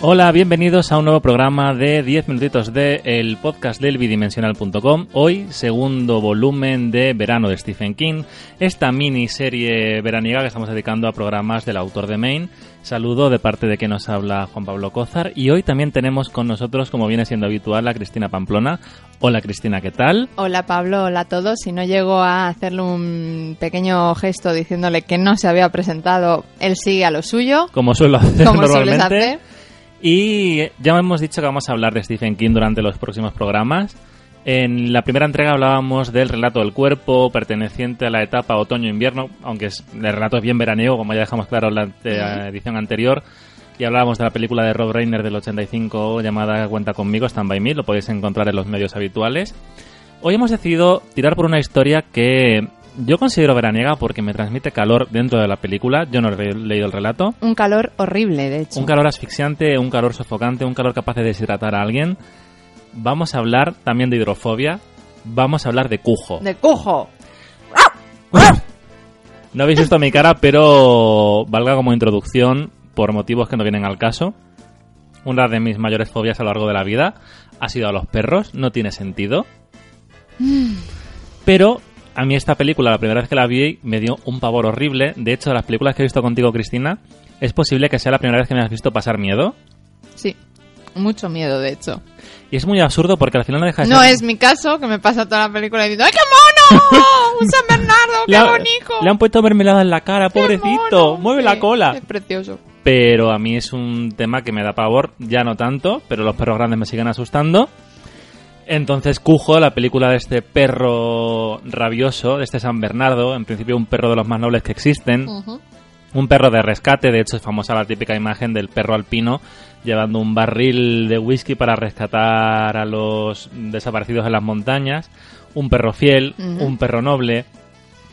Hola, bienvenidos a un nuevo programa de 10 minutitos de el podcast del bidimensional.com. Hoy, segundo volumen de verano de Stephen King, esta miniserie veraniega que estamos dedicando a programas del autor de Maine. Saludo de parte de que nos habla Juan Pablo Cózar y hoy también tenemos con nosotros, como viene siendo habitual, a Cristina Pamplona. Hola Cristina, ¿qué tal? Hola Pablo, hola a todos. Si no llego a hacerle un pequeño gesto diciéndole que no se había presentado, él sigue a lo suyo. Como suelo hacer Como sueles normalmente. hacer. Y ya hemos dicho que vamos a hablar de Stephen King durante los próximos programas. En la primera entrega hablábamos del relato del cuerpo, perteneciente a la etapa otoño-invierno, aunque el relato es bien veraniego, como ya dejamos claro en la ante- edición anterior. Y hablábamos de la película de Rob Reiner del 85 llamada Cuenta conmigo, Stand by Me, lo podéis encontrar en los medios habituales. Hoy hemos decidido tirar por una historia que yo considero veraniega porque me transmite calor dentro de la película. Yo no he leído el relato. Un calor horrible, de hecho. Un calor asfixiante, un calor sofocante, un calor capaz de deshidratar a alguien. Vamos a hablar también de hidrofobia. Vamos a hablar de cujo. De cujo. No habéis visto mi cara, pero valga como introducción por motivos que no vienen al caso. Una de mis mayores fobias a lo largo de la vida ha sido a los perros. No tiene sentido. Pero a mí esta película, la primera vez que la vi, me dio un pavor horrible. De hecho, de las películas que he visto contigo, Cristina, es posible que sea la primera vez que me has visto pasar miedo. Sí. Mucho miedo, de hecho. Y es muy absurdo porque al final no deja de No es mi caso, que me pasa toda la película diciendo ¡Ay, qué mono! ¡Un San Bernardo! ¡Qué Le, bonito! le han puesto mermelada en la cara, ¡Qué pobrecito. Mueve Sí, la cola. Es precioso. Pero a mí es un tema que me da pavor, ya no tanto, pero los perros grandes me siguen asustando. Entonces, Cujo, la película de este perro rabioso, de este San Bernardo, en principio un perro de los más nobles que existen, un perro de rescate, de hecho es famosa la típica imagen del perro alpino llevando un barril de whisky para rescatar a los desaparecidos en las montañas, un perro fiel, un perro noble,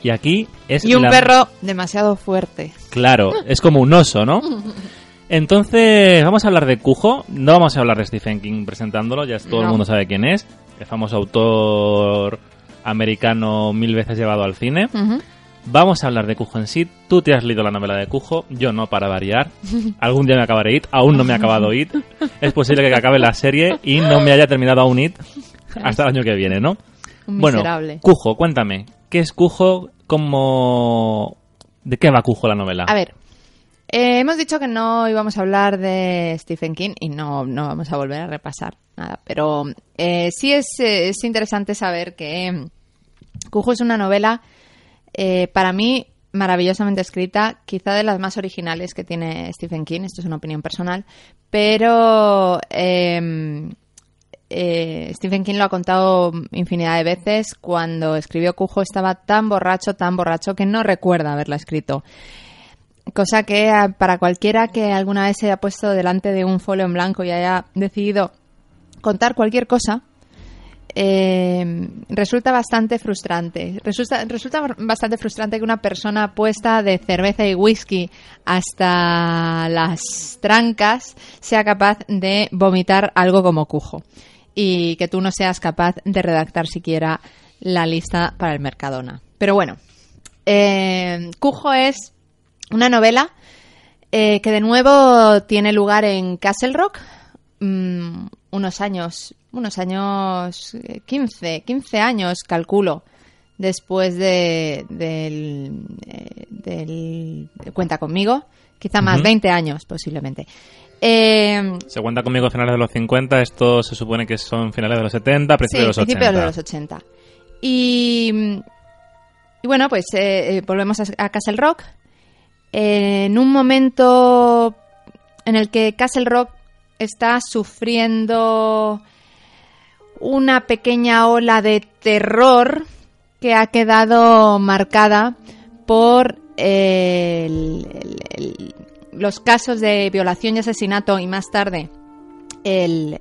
y aquí es Y un la- perro demasiado fuerte. Claro, es como un oso, ¿no? Entonces, vamos a hablar de Cujo. No vamos a hablar de Stephen King presentándolo, ya todo el mundo sabe quién es. El famoso autor americano mil veces llevado al cine. Vamos a hablar de Cujo en sí. Tú te has leído la novela de Cujo, yo no, para variar. Algún día me acabaré It, aún no me ha acabado It. Es posible que acabe la serie y no me haya terminado aún It hasta el año que viene, ¿no? Un Bueno. Cujo, cuéntame, ¿qué es Cujo? ¿Cómo... ¿De qué va Cujo la novela? A ver, eh, hemos dicho que no íbamos a hablar de Stephen King y no, no vamos a volver a repasar nada, pero eh, sí es, eh, es interesante saber que Cujo es una novela, eh, para mí, maravillosamente escrita, quizá de las más originales que tiene Stephen King, esto es una opinión personal, pero eh, eh, Stephen King lo ha contado infinidad de veces. Cuando escribió Cujo estaba tan borracho, tan borracho que no recuerda haberla escrito. Cosa que ah, para cualquiera que alguna vez se haya puesto delante de un folio en blanco y haya decidido contar cualquier cosa, eh, resulta bastante frustrante. Resulta, resulta bastante frustrante que una persona puesta de cerveza y whisky hasta las trancas sea capaz de vomitar algo como cujo y que tú no seas capaz de redactar siquiera la lista para el Mercadona. Pero bueno, eh, Cujo es una novela eh, que de nuevo tiene lugar en Castle Rock, mm, unos años, unos años, eh, 15, 15 años calculo, después de, del, eh, Cuenta conmigo, quizá más, Ujú. 20 años posiblemente. Eh, Se cuenta conmigo a finales de los 50, esto se supone que son finales de los 70, principios de los sí, 80. principios de los 80. Y, y bueno, pues eh, eh, volvemos a, a Castle Rock. En un momento en el que Castle Rock está sufriendo una pequeña ola de terror que ha quedado marcada por eh, los casos de violación y asesinato y más tarde em,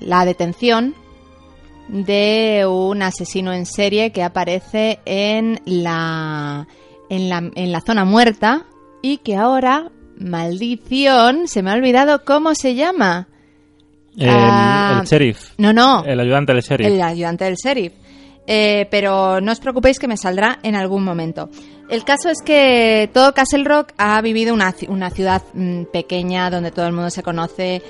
la detención de un asesino en serie que aparece en la, en la, en la zona muerta y que ahora, maldición, se me ha olvidado cómo se llama. El, Ah, el sheriff. No, no, El ayudante del sheriff. el ayudante del sheriff. Eh, pero no os preocupéis que me saldrá en algún momento. El caso es que todo Castle Rock ha vivido una, una ciudad mm, pequeña donde todo el mundo se conoce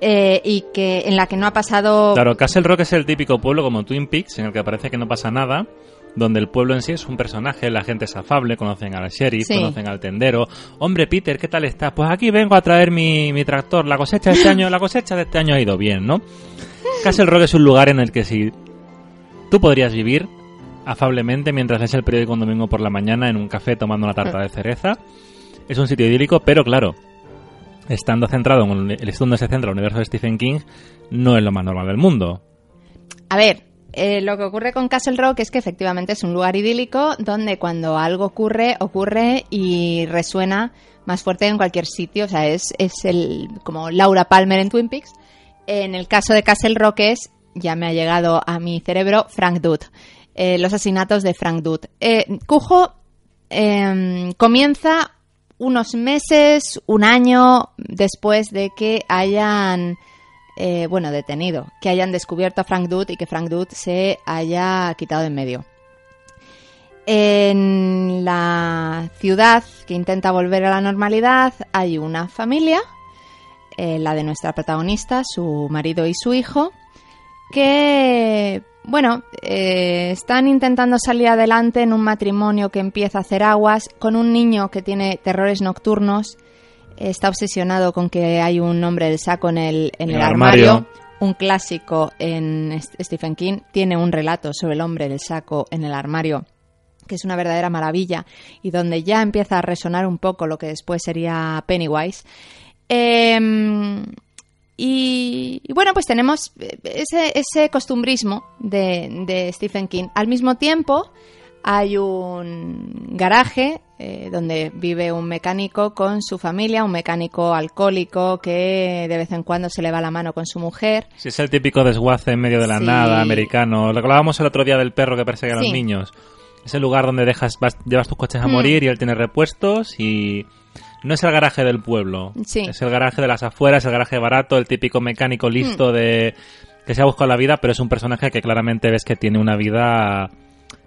eh, y que en la que no ha pasado Claro, Castle Rock es el típico pueblo como Twin Peaks, en el que parece que no pasa nada, donde el pueblo en sí es un personaje, la gente es afable, conocen al sheriff, Sí. conocen al tendero. Hombre, Peter, ¿qué tal estás? Pues aquí vengo a traer mi, mi tractor. La cosecha de este año, la cosecha de este año ha ido bien, ¿no? Castle Rock es un lugar en el que si tú podrías vivir afablemente mientras lees el periódico un domingo por la mañana en un café tomando una tarta de cereza. Es un sitio idílico, pero claro, estando centrado en el estudio donde se centra el universo de Stephen King, no es lo más normal del mundo. A ver, eh, lo que ocurre con Castle Rock es que efectivamente es un lugar idílico donde cuando algo ocurre, ocurre y resuena más fuerte en cualquier sitio. O sea, es, es el, como Laura Palmer en Twin Peaks. En el caso de Castle Rock es, ya me ha llegado a mi cerebro, Frank Dude. Eh, los asesinatos de Frank Dude. Eh, Cujo em, comienza unos meses, un año después de que hayan eh, bueno, detenido, que hayan descubierto a Frank Dude y que Frank Dude se haya quitado en medio. En la ciudad que intenta volver a la normalidad hay una familia, eh, la de nuestra protagonista, su marido y su hijo, que, bueno, eh, están intentando salir adelante en un matrimonio que empieza a hacer aguas con un niño que tiene terrores nocturnos está obsesionado con que hay un hombre del saco en el, en En el el armario. armario. Un clásico en St- Stephen King tiene un relato sobre el hombre del saco en el armario que es una verdadera maravilla y donde ya empieza a resonar un poco lo que después sería Pennywise. Em, y, y bueno, pues tenemos ese, ese costumbrismo de, de Stephen King. Al mismo tiempo, hay un garaje eh, donde vive un mecánico con su familia, un mecánico alcohólico que de vez en cuando se le va la mano con su mujer. Si es el típico desguace en medio de la Sí. nada americano. Lo que hablábamos el otro día del perro que persigue a los Sí. niños. Es el lugar donde dejas, vas- llevas tus coches a Mm. morir y él tiene repuestos y no es el garaje del pueblo. Sí. Es el garaje de las afueras, el garaje barato, el típico mecánico Mm. listo de que se ha buscado la vida, pero es un personaje que claramente ves que tiene una vida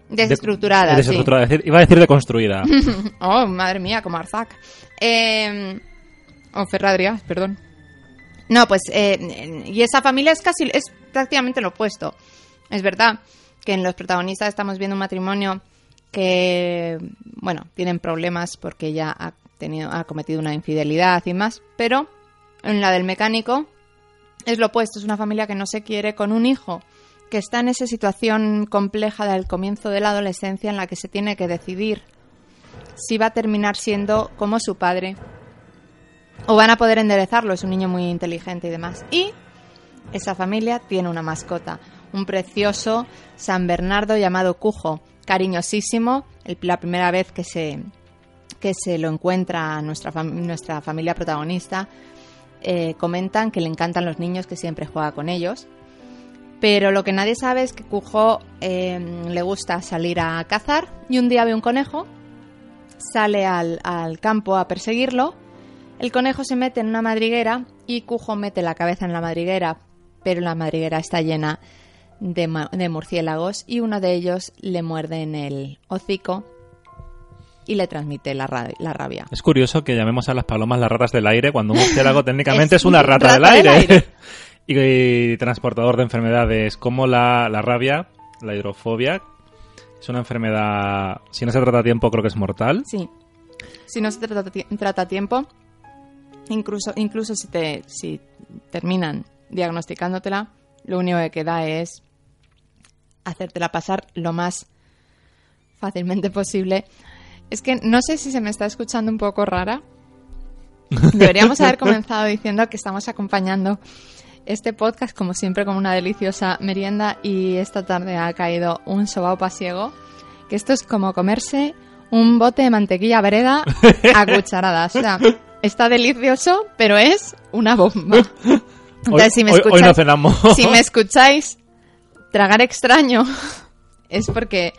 de- Desestructurada. sí. desestructurada. Iba a decir deconstruida. Oh, madre mía, como Arzac. Eh, o Ferradrias, perdón. No, pues, eh, y esa familia es casi, es prácticamente lo opuesto. Es verdad que en los protagonistas estamos viendo un matrimonio que, bueno, tienen problemas porque ella ha, ha cometido una infidelidad y más, pero en la del mecánico es lo opuesto, es una familia que no se quiere con un hijo que está en esa situación compleja del comienzo de la adolescencia en la que se tiene que decidir si va a terminar siendo como su padre o van a poder enderezarlo, es un niño muy inteligente y demás. Y esa familia tiene una mascota, un precioso San Bernardo llamado Cujo, cariñosísimo, la primera vez que se, que se lo encuentra nuestra, nuestra familia protagonista, eh, comentan que le encantan los niños, que siempre juega con ellos. Pero lo que nadie sabe es que Cujo eh, le gusta salir a cazar y un día ve un conejo, sale al, campo a perseguirlo, el conejo se mete en una madriguera y Cujo mete la cabeza en la madriguera, pero la madriguera está llena de murciélagos y uno de ellos le muerde en el hocico y le transmite la, ra- la rabia. Es curioso que llamemos a las palomas las ratas del aire cuando un murciélago técnicamente es, Es una un rata, rata del del aire. y, transportador de enfermedades como la, la rabia, la hidrofobia. Es una enfermedad, si no se trata a tiempo, creo que es mortal. Sí. Si no se trata, trata a tiempo, incluso, incluso si, te, si terminan diagnosticándotela, lo único que queda es hacértela pasar lo más fácilmente posible. Es que no sé si se me está escuchando un poco rara. Deberíamos haber comenzado diciendo que estamos acompañando este podcast, como siempre, como una deliciosa merienda y esta tarde ha caído un sobao pasiego, que esto es como comerse un bote de mantequilla breda a cucharadas. O sea, está delicioso, pero es una bomba. Entonces, Hoy, si me hoy- hoy escucháis, no cenamos. si me escucháis tragar extraño, es porque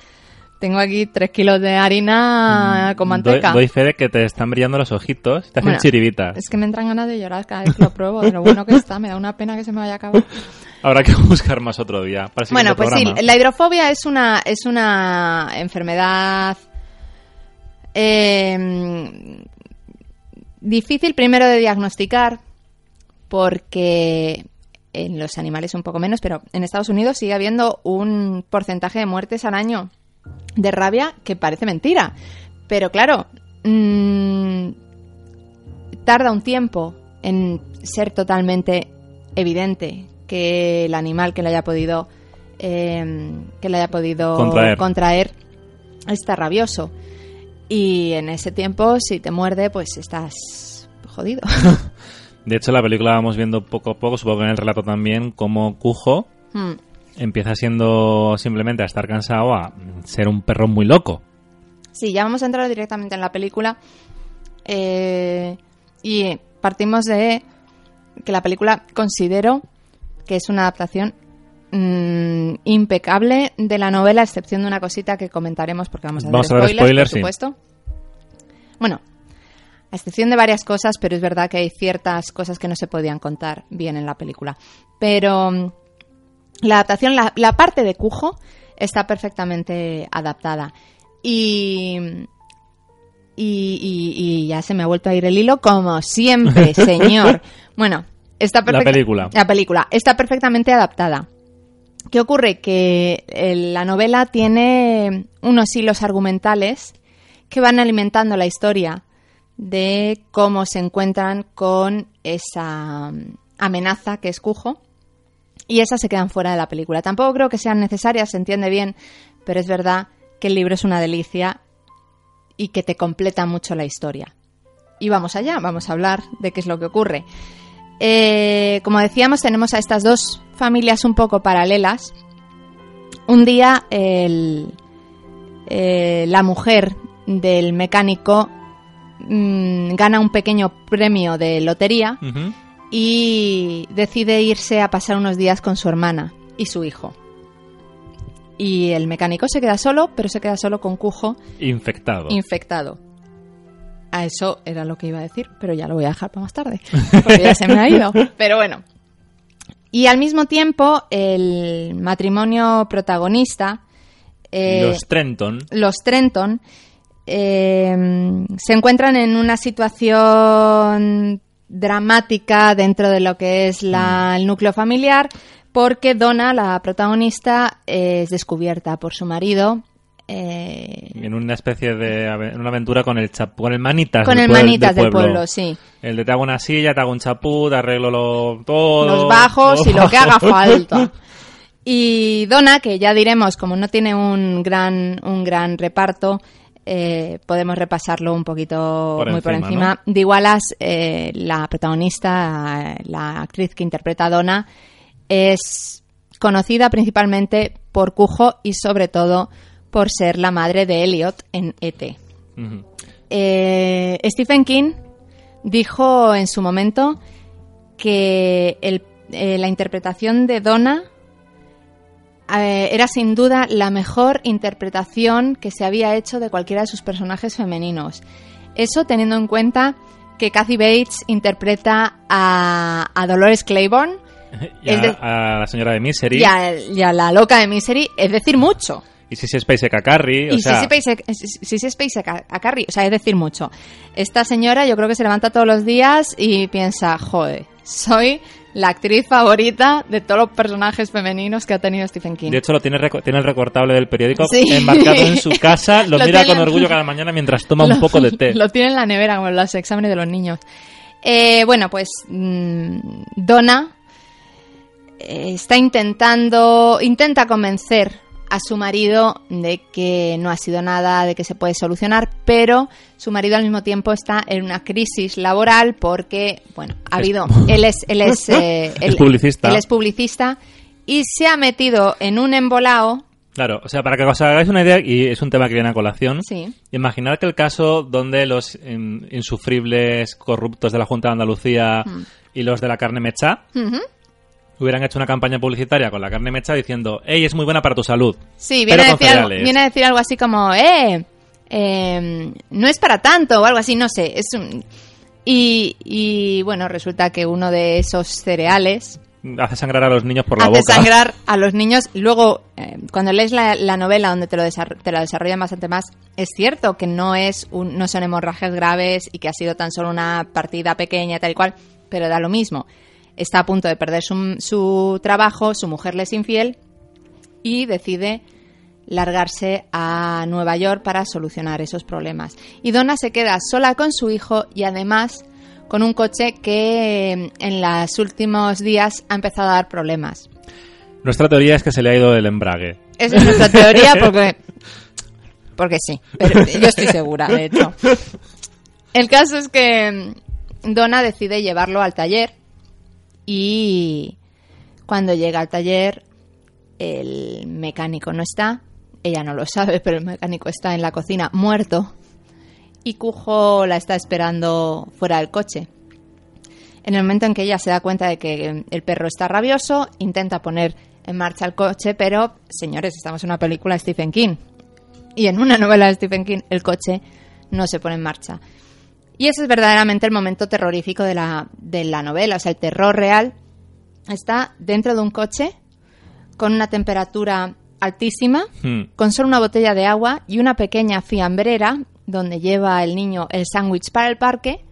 tengo aquí tres kilos de harina con manteca. Doy, doy fe de que te están brillando los ojitos, te hacen Bueno, chiribitas. Es que me entran ganas de llorar cada vez que lo pruebo, de lo bueno que está. Me da una pena que se me vaya a acabar. Habrá que buscar más otro día. Para el Bueno, pues programa. sí, la hidrofobia es una, es una enfermedad eh, difícil primero de diagnosticar porque en los animales un poco menos, pero en Estados Unidos sigue habiendo un porcentaje de muertes al año de rabia que parece mentira. Pero claro, mm, tarda un tiempo en ser totalmente evidente que el animal que le haya podido eh, que le haya podido Contraer. contraer está rabioso y en ese tiempo si te muerde pues estás jodido De hecho, la película vamos viendo poco a poco, supongo que en el relato también, cómo Cujo Hmm. Empieza siendo simplemente a estar cansado a ser un perro muy loco. Sí, ya vamos a entrar directamente en la película. Eh, y partimos de que la película considero que es una adaptación mm, impecable de la novela, a excepción de una cosita que comentaremos porque vamos a Vamos hacer a dar spoilers, spoilers, por sí. supuesto. Bueno, a excepción de varias cosas, pero es verdad que hay ciertas cosas que no se podían contar bien en la película. Pero mm, la adaptación, la, la parte de Cujo está perfectamente adaptada. Y, y, y- y ya se me ha vuelto a ir el hilo, como siempre, señor. Bueno, está La película. La película está perfectamente adaptada. ¿Qué ocurre? Que eh, la novela tiene unos hilos argumentales que van alimentando la historia de cómo se encuentran con esa mm, amenaza que es Cujo y esas se quedan fuera de la película. Tampoco creo que sean necesarias, se entiende bien, pero es verdad que el libro es una delicia y que te completa mucho la historia. Y vamos allá, vamos a hablar de qué es lo que ocurre. Eh, como decíamos, tenemos a estas dos familias un poco paralelas. Un día el- eh, la mujer del mecánico mm, gana un pequeño premio de lotería. Y decide irse a pasar unos días con su hermana y su hijo. Y el mecánico se queda solo, pero se queda solo con Cujo Infectado. infectado. A eso era lo que iba a decir, pero ya lo voy a dejar para más tarde, porque ya se me ha ido. Pero bueno. Y al mismo tiempo, el matrimonio protagonista, eh, Los Trenton. los Trenton eh, se encuentran en una situación dramática dentro de lo que es la- el núcleo familiar porque Donna, la protagonista, es descubierta por su marido. eh, En una especie de en una aventura con el chap, con el manitas con del el pueblo- manitas del pueblo, sí. El de te hago una silla, te hago un chapú, te arreglo lo- todo. Los bajos y lo que haga falta. Y Donna, que ya diremos, como no tiene un gran, un gran reparto, eh, podemos repasarlo un poquito Por muy por encima, encima. De Wallace, eh, la protagonista, eh, la actriz que interpreta a Donna, es conocida principalmente por Cujo y sobre todo por ser la madre de Elliot en ET. Eh, Stephen King dijo en su momento que el- la interpretación de Donna eh, era sin duda la mejor interpretación que se había hecho de cualquiera de sus personajes femeninos. Eso teniendo en cuenta que Kathy Bates interpreta a, a Dolores Claiborne Y a, El de- a la señora de Misery. y a, y a la loca de Misery, es decir, mucho. Y Sissy Spacek a Carrie. o Y sea, Sissy Spacek, a, a Carrie, o sea, es decir, mucho. Esta señora yo creo que se levanta todos los días y piensa, joder, soy la actriz favorita de todos los personajes femeninos que ha tenido Stephen King. De hecho, lo tiene, tiene el recortable del periódico Sí. embarcado en su casa. Lo, Lo mira con orgullo cada mañana mientras toma un poco de té. Lo tiene en la nevera, como en los exámenes de los niños. Eh, bueno, pues mm, Donna eh, está intentando, intenta convencer a su marido de que no ha sido nada, de que se puede solucionar, pero su marido al mismo tiempo está en una crisis laboral porque, bueno, ha habido, él es, él es, eh, Es publicista. él es publicista y se ha metido en un embolao, Claro, o sea, para que os hagáis una idea, y es un tema que viene a colación, sí, imaginar que el caso donde los in- insufribles corruptos de la Junta de Andalucía Hmm. y los de la carne mecha. Hubieran hecho una campaña publicitaria con la carne mecha diciendo, hey, es muy buena para tu salud. Sí, viene a, decir algo, cereales. viene a decir algo así como, eh, eh, no es para tanto o algo así, no sé. Es un... y, y, bueno, resulta que uno de esos cereales Hace sangrar a los niños por la hace boca. sangrar a los niños. Luego, eh, cuando lees la, la novela donde te lo, te lo desarrollan bastante más, es cierto que no, es un- no son hemorragias graves y que ha sido tan solo una partida pequeña, tal y cual, pero da lo mismo. Está a punto de perder su, su trabajo, su mujer le es infiel y decide largarse a Nueva York para solucionar esos problemas. Y Donna se queda sola con su hijo y además con un coche que eh, en los últimos días ha empezado a dar problemas. Nuestra teoría es que se le ha ido el embrague. Esa es nuestra teoría porque porque sí, pero yo estoy segura, de hecho. El caso es que mm, Donna decide llevarlo al taller y cuando llega al taller el mecánico no está, ella no lo sabe, pero el mecánico está en la cocina muerto y Cujo la está esperando fuera del coche. En el momento en que ella se da cuenta de que el perro está rabioso, intenta poner en marcha el coche, pero, señores, estamos en una película de Stephen King. Y en una novela de Stephen King, el coche no se pone en marcha. Y ese es verdaderamente el momento terrorífico de la, de la novela. O sea, el terror real está dentro de un coche con una temperatura altísima, Hmm. con solo una botella de agua y una pequeña fiambrera donde lleva el niño el sándwich para el parque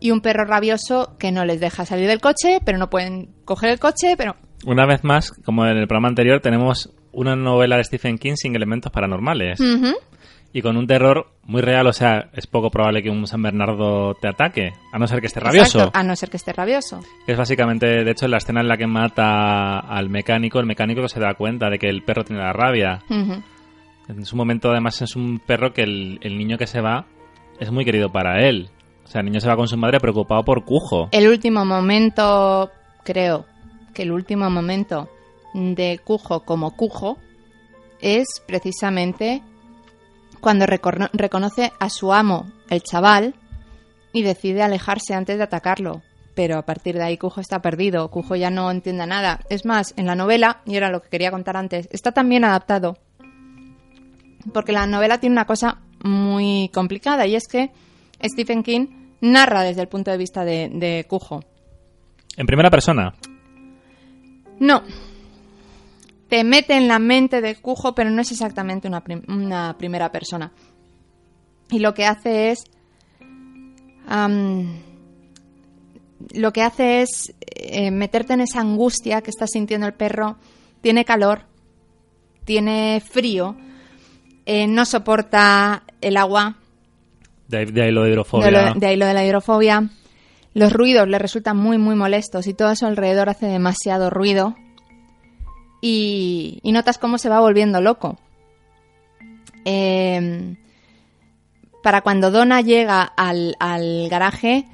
y un perro rabioso que no les deja salir del coche, pero no pueden coger el coche, pero Una vez más, como en el programa anterior, tenemos una novela de Stephen King sin elementos paranormales. Ujú. Y con un terror muy real, o sea, es poco probable que un San Bernardo te ataque, a no ser que esté rabioso. Exacto, a no ser que esté rabioso. Es básicamente, de hecho, la escena en la que mata al mecánico, el mecánico se da cuenta de que el perro tiene la rabia. En su momento, además, es un perro que el, el niño que se va es muy querido para él. O sea, el niño se va con su madre preocupado por Cujo. El último momento, creo que el último momento de Cujo como Cujo es precisamente cuando recono- reconoce a su amo, el chaval, y decide alejarse antes de atacarlo. Pero a partir de ahí Cujo está perdido, Cujo ya no entiende nada. Es más, en la novela, y era lo que quería contar antes, está también adaptado. Porque la novela tiene una cosa muy complicada y es que Stephen King narra desde el punto de vista de, de Cujo. En primera persona. No. Te mete en la mente de Cujo, pero no es exactamente una, prim- una primera persona. Y lo que hace es. lo que hace es eh, meterte en esa angustia que está sintiendo el perro. Tiene calor, tiene frío, eh, no soporta el agua, De ahí, de ahí lo de hidrofobia. de, lo, de ahí lo de la hidrofobia. Los ruidos le resultan muy, muy molestos y todo a su alrededor hace demasiado ruido. Y, y notas cómo se va volviendo loco. Eh, para cuando Donna llega al, al garaje,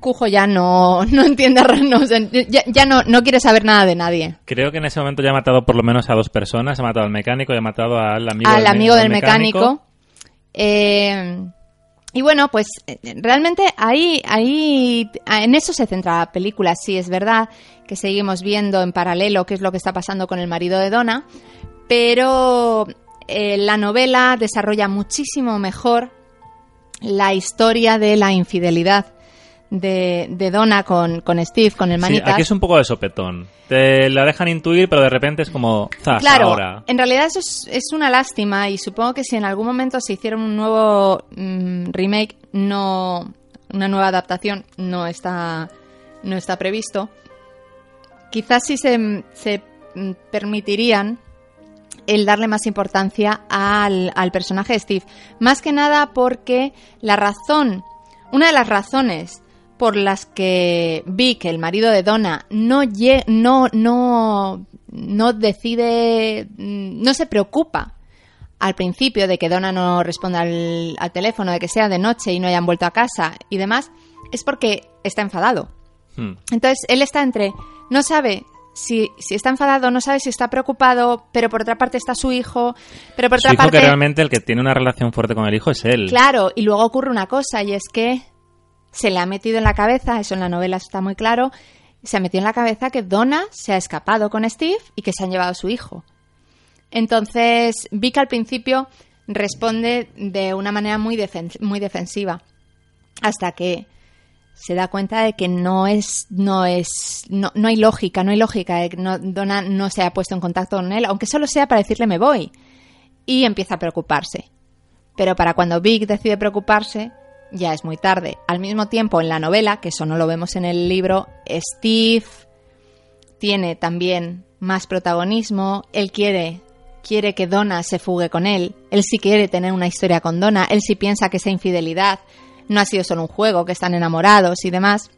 Cujo ya no, no entiende, no, ya, ya no, no quiere saber nada de nadie. Creo que en ese momento ya ha matado por lo menos a dos personas. Ha matado al mecánico y ha matado al amigo al del, amigo me- del mecánico. Eh, y bueno, pues eh, realmente ahí, ahí, en eso se centra la película. Sí, es verdad que seguimos viendo en paralelo qué es lo que está pasando con el marido de Donna, pero eh, la novela desarrolla muchísimo mejor la historia de la infidelidad de, de Donna con, con Steve, con el Sí, manitas. aquí es un poco de sopetón. Te la dejan intuir, pero de repente es como, zas, Claro, ahora. en realidad eso es, es una lástima y supongo que si en algún momento se hiciera un nuevo mm, remake, no una nueva adaptación, no está no está previsto. Quizás sí se, se mm, permitirían el darle más importancia al, al personaje de Steve. Más que nada porque la razón, una de las razones por las que vi que el marido de Donna no, no, no no decide, mm, no se preocupa al principio de que Donna no responda al, al teléfono, de que sea de noche y no hayan vuelto a casa y demás, es porque está enfadado. Hmm. Entonces, él está entre, no sabe si, si está enfadado, no sabe si está preocupado, pero por otra parte está su hijo, pero por Su otra hijo parte... que realmente el que tiene una relación fuerte con el hijo es él. Claro, y luego ocurre una cosa, y es que se le ha metido en la cabeza, eso en la novela está muy claro, se ha metido en la cabeza que Donna se ha escapado con Steve y que se han llevado a su hijo. Entonces, Vic al principio responde de una manera muy, defen- muy defensiva, hasta que se da cuenta de que no es, no es, no, no hay lógica, no hay lógica, de que Donna no se ha puesto en contacto con él, aunque solo sea para decirle me voy, y empieza a preocuparse. Pero para cuando Vic decide preocuparse, ya es muy tarde. Al mismo tiempo, en la novela, que eso no lo vemos en el libro, Steve tiene también más protagonismo. Él quiere, quiere que Donna se fugue con él. Él sí quiere tener una historia con Donna. Él sí piensa que esa infidelidad no ha sido solo un juego, que están enamorados y demás.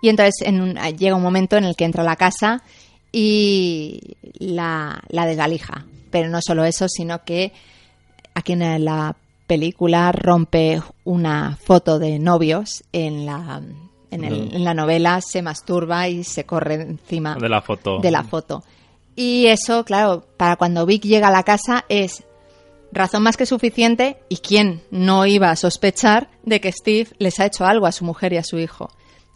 Y entonces en un- llega un momento en el que entra a la casa y la, la desvalija. Pero no solo eso, sino que aquí en la película rompe una foto de novios en la, en, el- en la novela, se masturba y se corre encima De la foto. de la foto. Y eso, claro, para cuando Vic llega a la casa es razón más que suficiente y quién no iba a sospechar de que Steve les ha hecho algo a su mujer y a su hijo.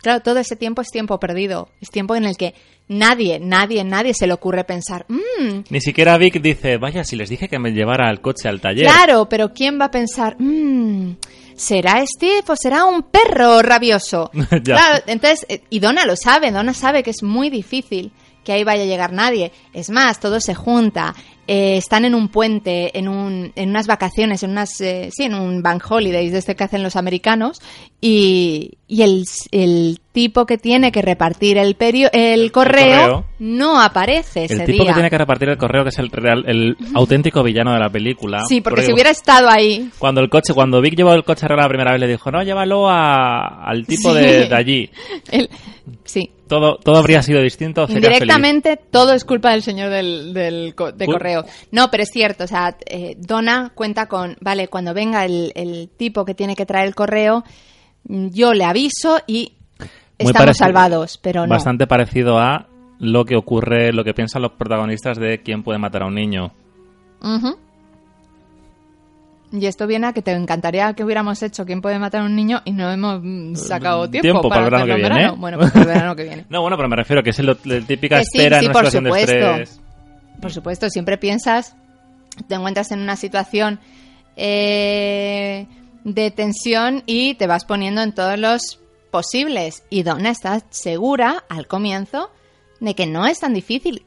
Claro, todo ese tiempo es tiempo perdido, es tiempo en el que nadie, nadie, nadie se le ocurre pensar, "Mm, Ni siquiera Vic dice, vaya, si les dije que me llevara el coche al taller. Claro, pero ¿quién va a pensar? "Mm, ¿Será Steve o será un perro rabioso? Claro, entonces, eh, y Donna lo sabe, Donna sabe que es muy difícil que ahí vaya a llegar nadie. Es más, todo se junta, eh, están en un puente, en, un, en unas vacaciones, en unas, eh, sí, en un bank holidays de este que hacen los americanos, y, y el, el tipo que tiene que repartir el, perio- el, correo, correo. no aparece ese El tipo día. que tiene que repartir el correo, que es el, real- el auténtico villano de la película. Sí, porque si hubiera estado ahí, Cuando el coche, cuando Vic llevó el coche a la primera vez, le dijo, no, llévalo a- al tipo Sí. de, de allí. el- sí, Todo, todo habría sido distinto. sería Indirectamente todo es culpa del señor del, del co- de correo. No, pero es cierto, o sea, eh, Donna cuenta con, vale, cuando venga el, el tipo que tiene que traer el correo, yo le aviso y Muy estamos parecido- salvados, pero no. Bastante parecido a lo que ocurre, lo que piensan los protagonistas de quién puede matar a un niño. Y esto viene a que te encantaría que hubiéramos hecho quién puede matar a un niño y no hemos mm, sacado tiempo, Tiempo para el verano que viene, verano. ¿eh? Bueno, pues para el verano que viene. No, bueno, pero me refiero que es la típica Que espera sí, en una por situación de supuesto. estrés. Por supuesto, siempre piensas, te encuentras en una situación eh, de tensión y te vas poniendo en todos los posibles. Y Donna está segura al comienzo de que no es tan difícil.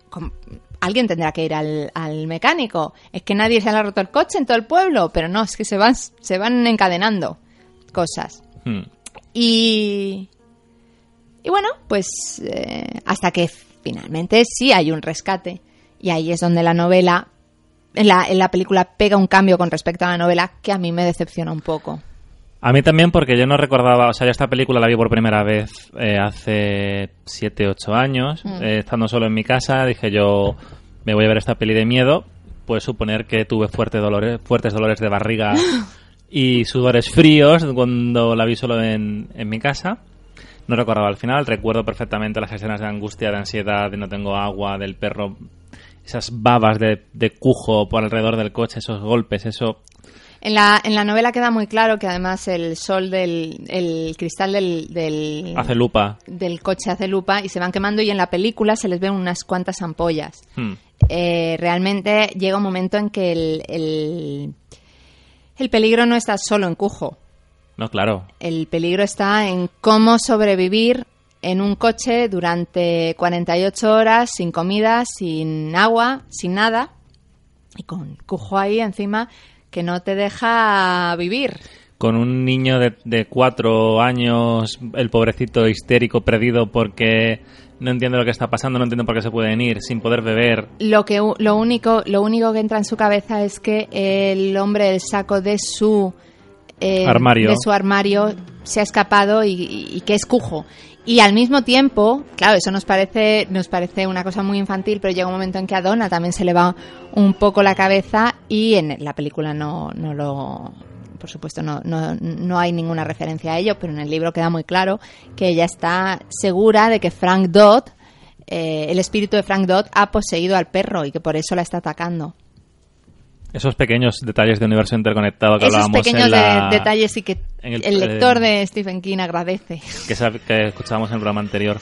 Alguien tendrá que ir al, al mecánico. Es que nadie se le ha roto el coche en todo el pueblo, pero no, es que se van, se van encadenando cosas. Hmm. Y, y bueno, pues eh, hasta que finalmente sí hay un rescate. Y ahí es donde la novela, en la, en la película pega un cambio con respecto a la novela que a mí me decepciona un poco. A mí también porque yo no recordaba, o sea, yo esta película la vi por primera vez eh, hace 7, 8 años, Mm. eh, estando solo en mi casa, dije yo me voy a ver esta peli de miedo, pues suponer que tuve fuertes dolores, fuertes dolores de barriga y sudores fríos cuando la vi solo en, en mi casa. No recordaba al final, recuerdo perfectamente las escenas de angustia, de ansiedad, de no tengo agua, del perro, esas babas de, de cujo por alrededor del coche, esos golpes, eso En la, en la novela queda muy claro que además el sol del el cristal del, del, hace lupa. del coche hace lupa y se van quemando y en la película se les ven unas cuantas ampollas. Hmm. eh, realmente llega un momento en que el, el, el peligro no está solo en Cujo. No, claro. El peligro está en cómo sobrevivir en un coche durante 48 horas sin comida, sin agua, sin nada y con Cujo ahí encima que no te deja vivir. con un niño de, de cuatro años, el pobrecito histérico, perdido porque no entiende lo que está pasando, no entiende por qué se pueden ir, sin poder beber. Lo que lo único lo único que entra en su cabeza es que el hombre del saco de su eh, Armario. de su armario se ha escapado y, y- y que es cujo Y al mismo tiempo, claro, eso nos parece, nos parece una cosa muy infantil, pero llega un momento en que a Donna también se le va un poco la cabeza y en la película no, no lo, por supuesto no, no, no hay ninguna referencia a ello, pero en el libro queda muy claro que ella está segura de que Frank Dodd, eh, el espíritu de Frank Dodd, ha poseído al perro y que por eso la está atacando. Esos pequeños detalles de universo interconectado que Esos hablábamos pequeños en la- de- detalles y que el, el- lector eh, de Stephen King agradece. que, que escuchábamos en el programa anterior.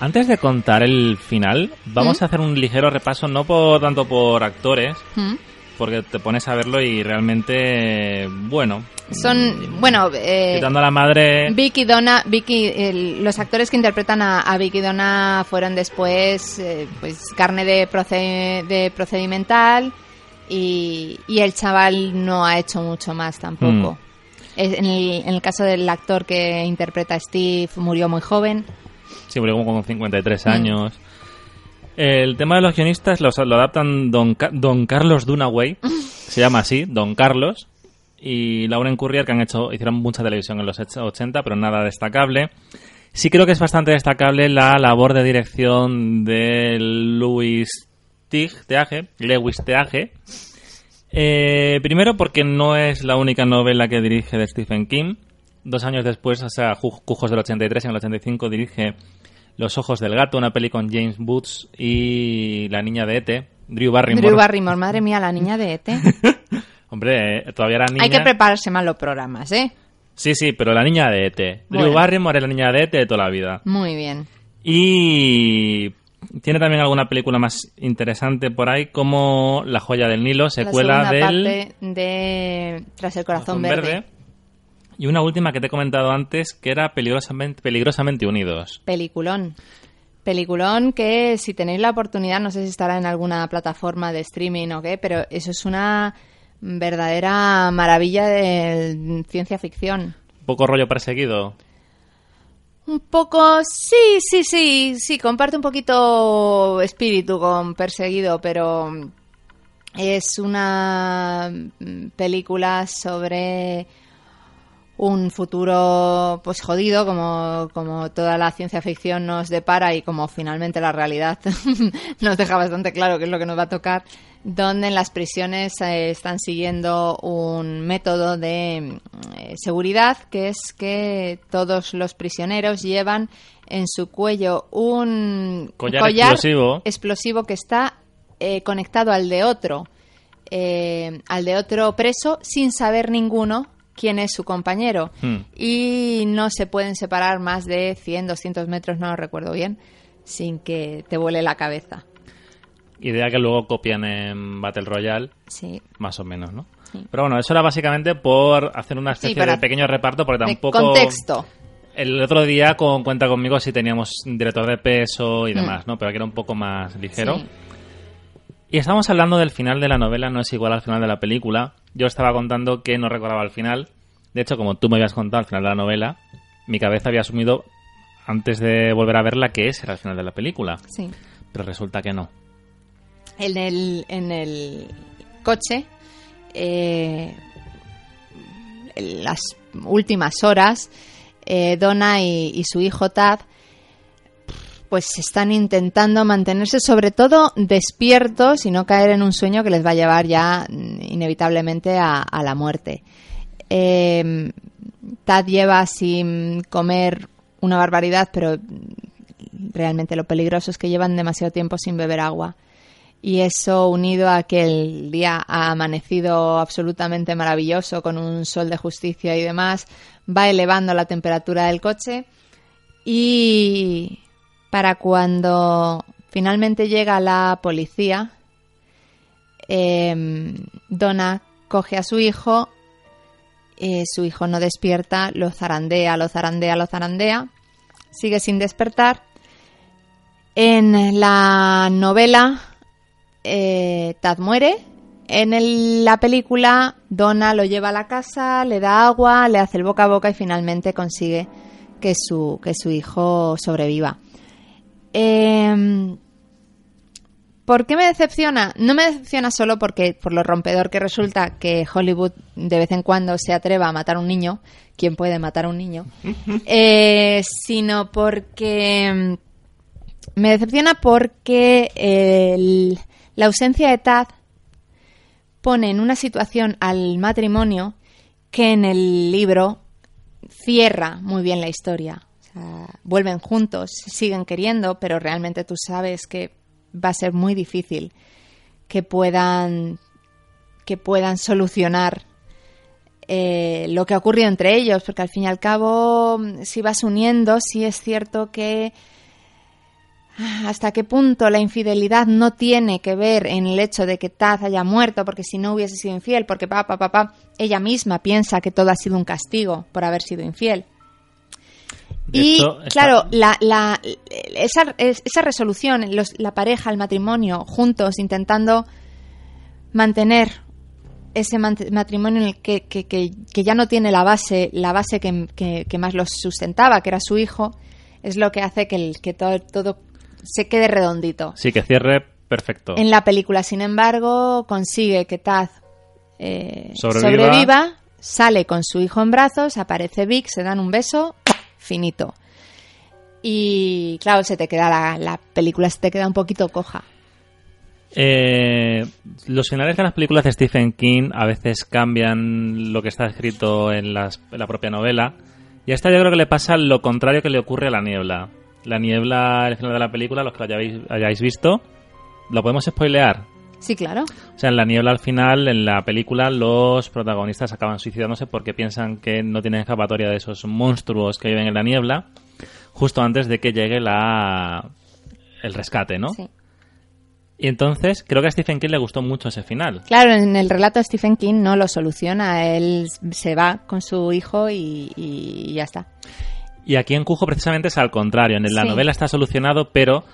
Antes de contar el final, vamos ¿Mm? a hacer un ligero repaso, no por tanto por actores, ¿Mm? porque te pones a verlo y realmente, bueno, Son, bueno, eh, quitando a la madre, Vicky Donna, Vicky, el- los actores que interpretan a, a Vicky Donna fueron después, eh, pues carne de, proce- de procedimental y, y el chaval no ha hecho mucho más tampoco. Mm. En, el, en el caso del actor que interpreta a Steve murió muy joven. sí, murió como con 53 Mm. años. El tema de los guionistas los- lo adaptan Don, Don Carlos Dunaway, se llama así, Don Carlos, y Lauren Currier, que han hecho, hicieron mucha televisión en los 80, pero nada destacable. Sí creo que es bastante destacable la labor de dirección de Louis Tig, Teage, Lewis Teage. Eh, primero porque no es la única novela que dirige de Stephen King. Dos años después, o sea, Cujos del 83, en el 85 dirige Los ojos del gato, una peli con James Woods y la niña de Ete, Drew Barrymore. Drew Barrymore, madre mía, la niña de Ete. Hombre, eh, todavía era niña. Hay que prepararse más los programas, ¿eh? Sí, sí, pero la niña de Ete. Drew. Barrymore es la niña de Ete de toda la vida. Muy bien. Y tiene también alguna película más interesante por ahí, como La joya del Nilo, secuela la del parte de Tras el corazón, Corazón verde. Y una última que te he comentado antes, que era Peligrosamente, peligrosamente Unidos. Peliculón. Peliculón que si tenéis la oportunidad, no sé si estará en alguna plataforma de streaming o qué, pero eso es una verdadera maravilla de ciencia ficción. Un poco rollo perseguido. Un poco, sí, sí, sí, sí, comparte un poquito espíritu con Perseguido, pero es una mm, película sobre un futuro pues jodido como, como toda la ciencia ficción nos depara y como finalmente la realidad nos deja bastante claro qué es lo que nos va a tocar, donde en las prisiones eh, están siguiendo un método de eh, seguridad que es que todos los prisioneros llevan en su cuello un Collar explosivo. explosivo que está eh, conectado al de otro, eh, al de otro preso, sin saber ninguno quién es su compañero. Hmm. Y no se pueden separar más de 100, 200 metros, no lo recuerdo bien, sin que te vuele la cabeza. Idea que luego copian en Battle Royale, Sí. más o menos, ¿no? Sí. Pero bueno, eso era básicamente por hacer una especie para- de pequeño reparto, porque De tampoco... contexto. El otro día con Cuenta conmigo sí teníamos director de peso y Hmm. demás, ¿no? Pero que era un poco más ligero. Sí. Y estamos hablando del final de la novela, no es igual al final de la película. Yo estaba contando que no recordaba el final. De hecho, como tú me habías contado al final de la novela, mi cabeza había asumido, antes de volver a verla, que ese era el final de la película. Sí. Pero resulta que no. En el, en el coche, eh, en las últimas horas, eh, Donna y, y su hijo Tad pues están intentando mantenerse sobre todo despiertos y no caer en un sueño que les va a llevar ya mm, inevitablemente a, la muerte. Eh, Tad lleva sin comer una barbaridad, pero realmente lo peligroso es que llevan demasiado tiempo sin beber agua. Y eso unido a que el día ha amanecido absolutamente maravilloso con un sol de justicia y demás, va elevando la temperatura del coche y para cuando finalmente llega la policía, eh, Donna coge a su hijo, eh, su hijo no despierta, lo zarandea, lo zarandea, lo zarandea, sigue sin despertar. En la novela, eh, Tad muere. En la película, Donna lo lleva a la casa, le da agua, le hace el boca a boca y finalmente consigue que su, que su hijo sobreviva. Eh, ¿Por qué me decepciona? No me decepciona solo porque por lo rompedor que resulta que Hollywood de vez en cuando se atreva a matar a un niño, ¿quién puede matar a un niño? Eh, sino porque mm, me decepciona porque el- la ausencia de Tad pone en una situación al matrimonio que en el libro cierra muy bien la historia. Vuelven juntos, siguen queriendo, pero realmente tú sabes que va a ser muy difícil que puedan que puedan solucionar eh, lo que ha ocurrido entre ellos, porque al fin y al cabo, si vas uniendo, sí es cierto que ah, hasta qué punto la infidelidad no tiene que ver en el hecho de que Taz haya muerto, porque si no hubiese sido infiel, porque papá, papá, ella misma piensa que todo ha sido un castigo por haber sido infiel. Y Esto está- claro, la, la- esa, es- esa resolución, los- la pareja, el matrimonio, juntos, intentando mantener ese matrimonio en el que, que- que- que ya no tiene la base, la base que, más los sustentaba, que era su hijo, es lo que hace que, el- que todo, todo se quede redondito. Sí, que cierre perfecto. En la película, sin embargo, consigue que Taz eh, Sobreviva. sobreviva, sale con su hijo en brazos, aparece Vic, se dan un beso, finito. Y claro, se te queda la, la película se te queda un poquito coja. Eh, los finales de las películas de Stephen King a veces cambian lo que está escrito en la propia novela. Y a esta yo creo que le pasa lo contrario que le ocurre a La Niebla. La Niebla, el final de la película, los que lo hayáis, hayáis visto, ¿lo podemos spoilear? Sí, claro. O sea, en La Niebla al final, en la película, los protagonistas acaban suicidándose porque piensan que no tienen escapatoria de esos monstruos que viven en la niebla, justo antes de que llegue la el rescate, ¿no? Sí. Y entonces, creo que a Stephen King le gustó mucho ese final. Claro, en el relato de Stephen King no lo soluciona, él se va con su hijo y, y ya está. Y aquí en Cujo precisamente es al contrario. En la Sí. novela está solucionado, pero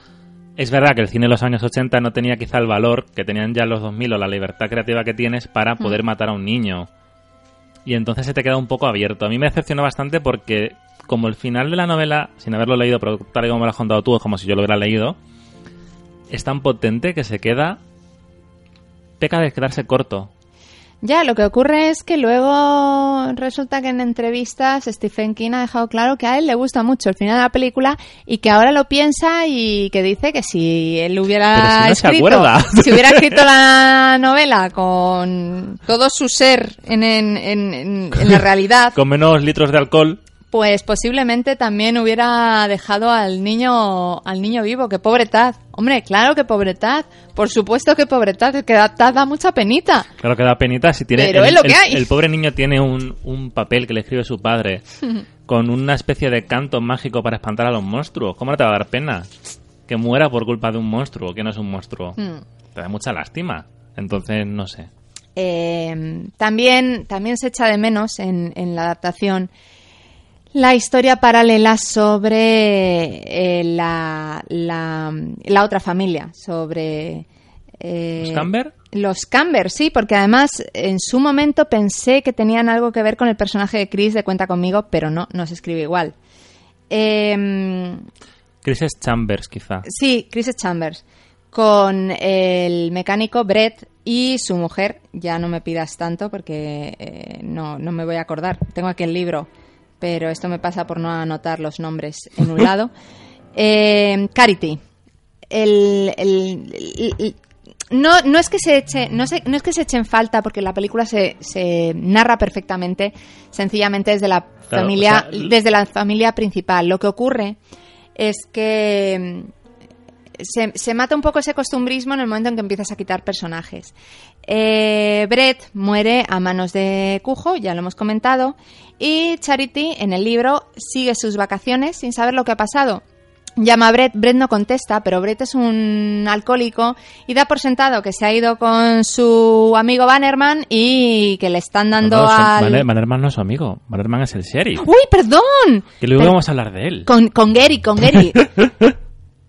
es verdad que el cine de los años 80 no tenía quizá el valor que tenían ya los 2000 o la libertad creativa que tienes para poder matar a un niño. Y entonces se te queda un poco abierto. A mí me decepcionó bastante porque como el final de la novela, sin haberlo leído, pero tal y como me lo has contado tú, es como si yo lo hubiera leído, es tan potente que se queda... peca de quedarse corto. Ya, lo que ocurre es que luego resulta que en entrevistas Stephen King ha dejado claro que a él le gusta mucho el final de la película y que ahora lo piensa y que dice que si él hubiera si no escrito, si hubiera escrito la novela con todo su ser en- en- en la realidad, Con menos litros de alcohol, pues posiblemente también hubiera dejado al niño al niño vivo, que pobre Taz. Hombre, claro que pobre Taz. Por supuesto que pobre Taz, es que da- da mucha penita. Claro que da penita si tiene. Pero el, es lo que hay. el pobre niño tiene un, un papel que le escribe su padre con una especie de canto mágico para espantar a los monstruos. ¿Cómo no te va a dar pena? Que muera por culpa de un monstruo, que no es un monstruo. Hmm. Te da mucha lástima. Entonces, no sé. Eh, también, también se echa de menos en, en la adaptación la historia paralela sobre eh, la, la, la otra familia, sobre... eh, ¿Los Camber? Los Camber, sí, porque además en su momento pensé que tenían algo que ver con el personaje de Chris de Cuenta conmigo, pero no, no se escribe igual. Eh, Chris Chambers, quizá. Sí, Chris Chambers. Con el mecánico Brett y su mujer. Ya no me pidas tanto porque eh, no, no me voy a acordar. Tengo aquí el libro, pero esto me pasa por no anotar los nombres en un lado. Eh, Carity. El, el- no, no es que se eche, no, se- no es que se eche en falta porque la película se, se narra perfectamente, sencillamente desde la Claro, familia, o sea, l- desde la familia principal. Lo que ocurre es que se, se mata un poco ese costumbrismo en el momento en que empiezas a quitar personajes. Eh, Brett muere a manos de Cujo, ya lo hemos comentado, y Charity en el libro sigue sus vacaciones sin saber lo que ha pasado. Llama a Brett, Brett no contesta, pero Brett es un alcohólico y da por sentado que se ha ido con su amigo Bannerman y que le están dando No, al... Banner- Bannerman no es su amigo. Bannerman es el sheriff. ¡Uy, perdón! Que luego vamos a hablar de él. con, con Gary, con Gary.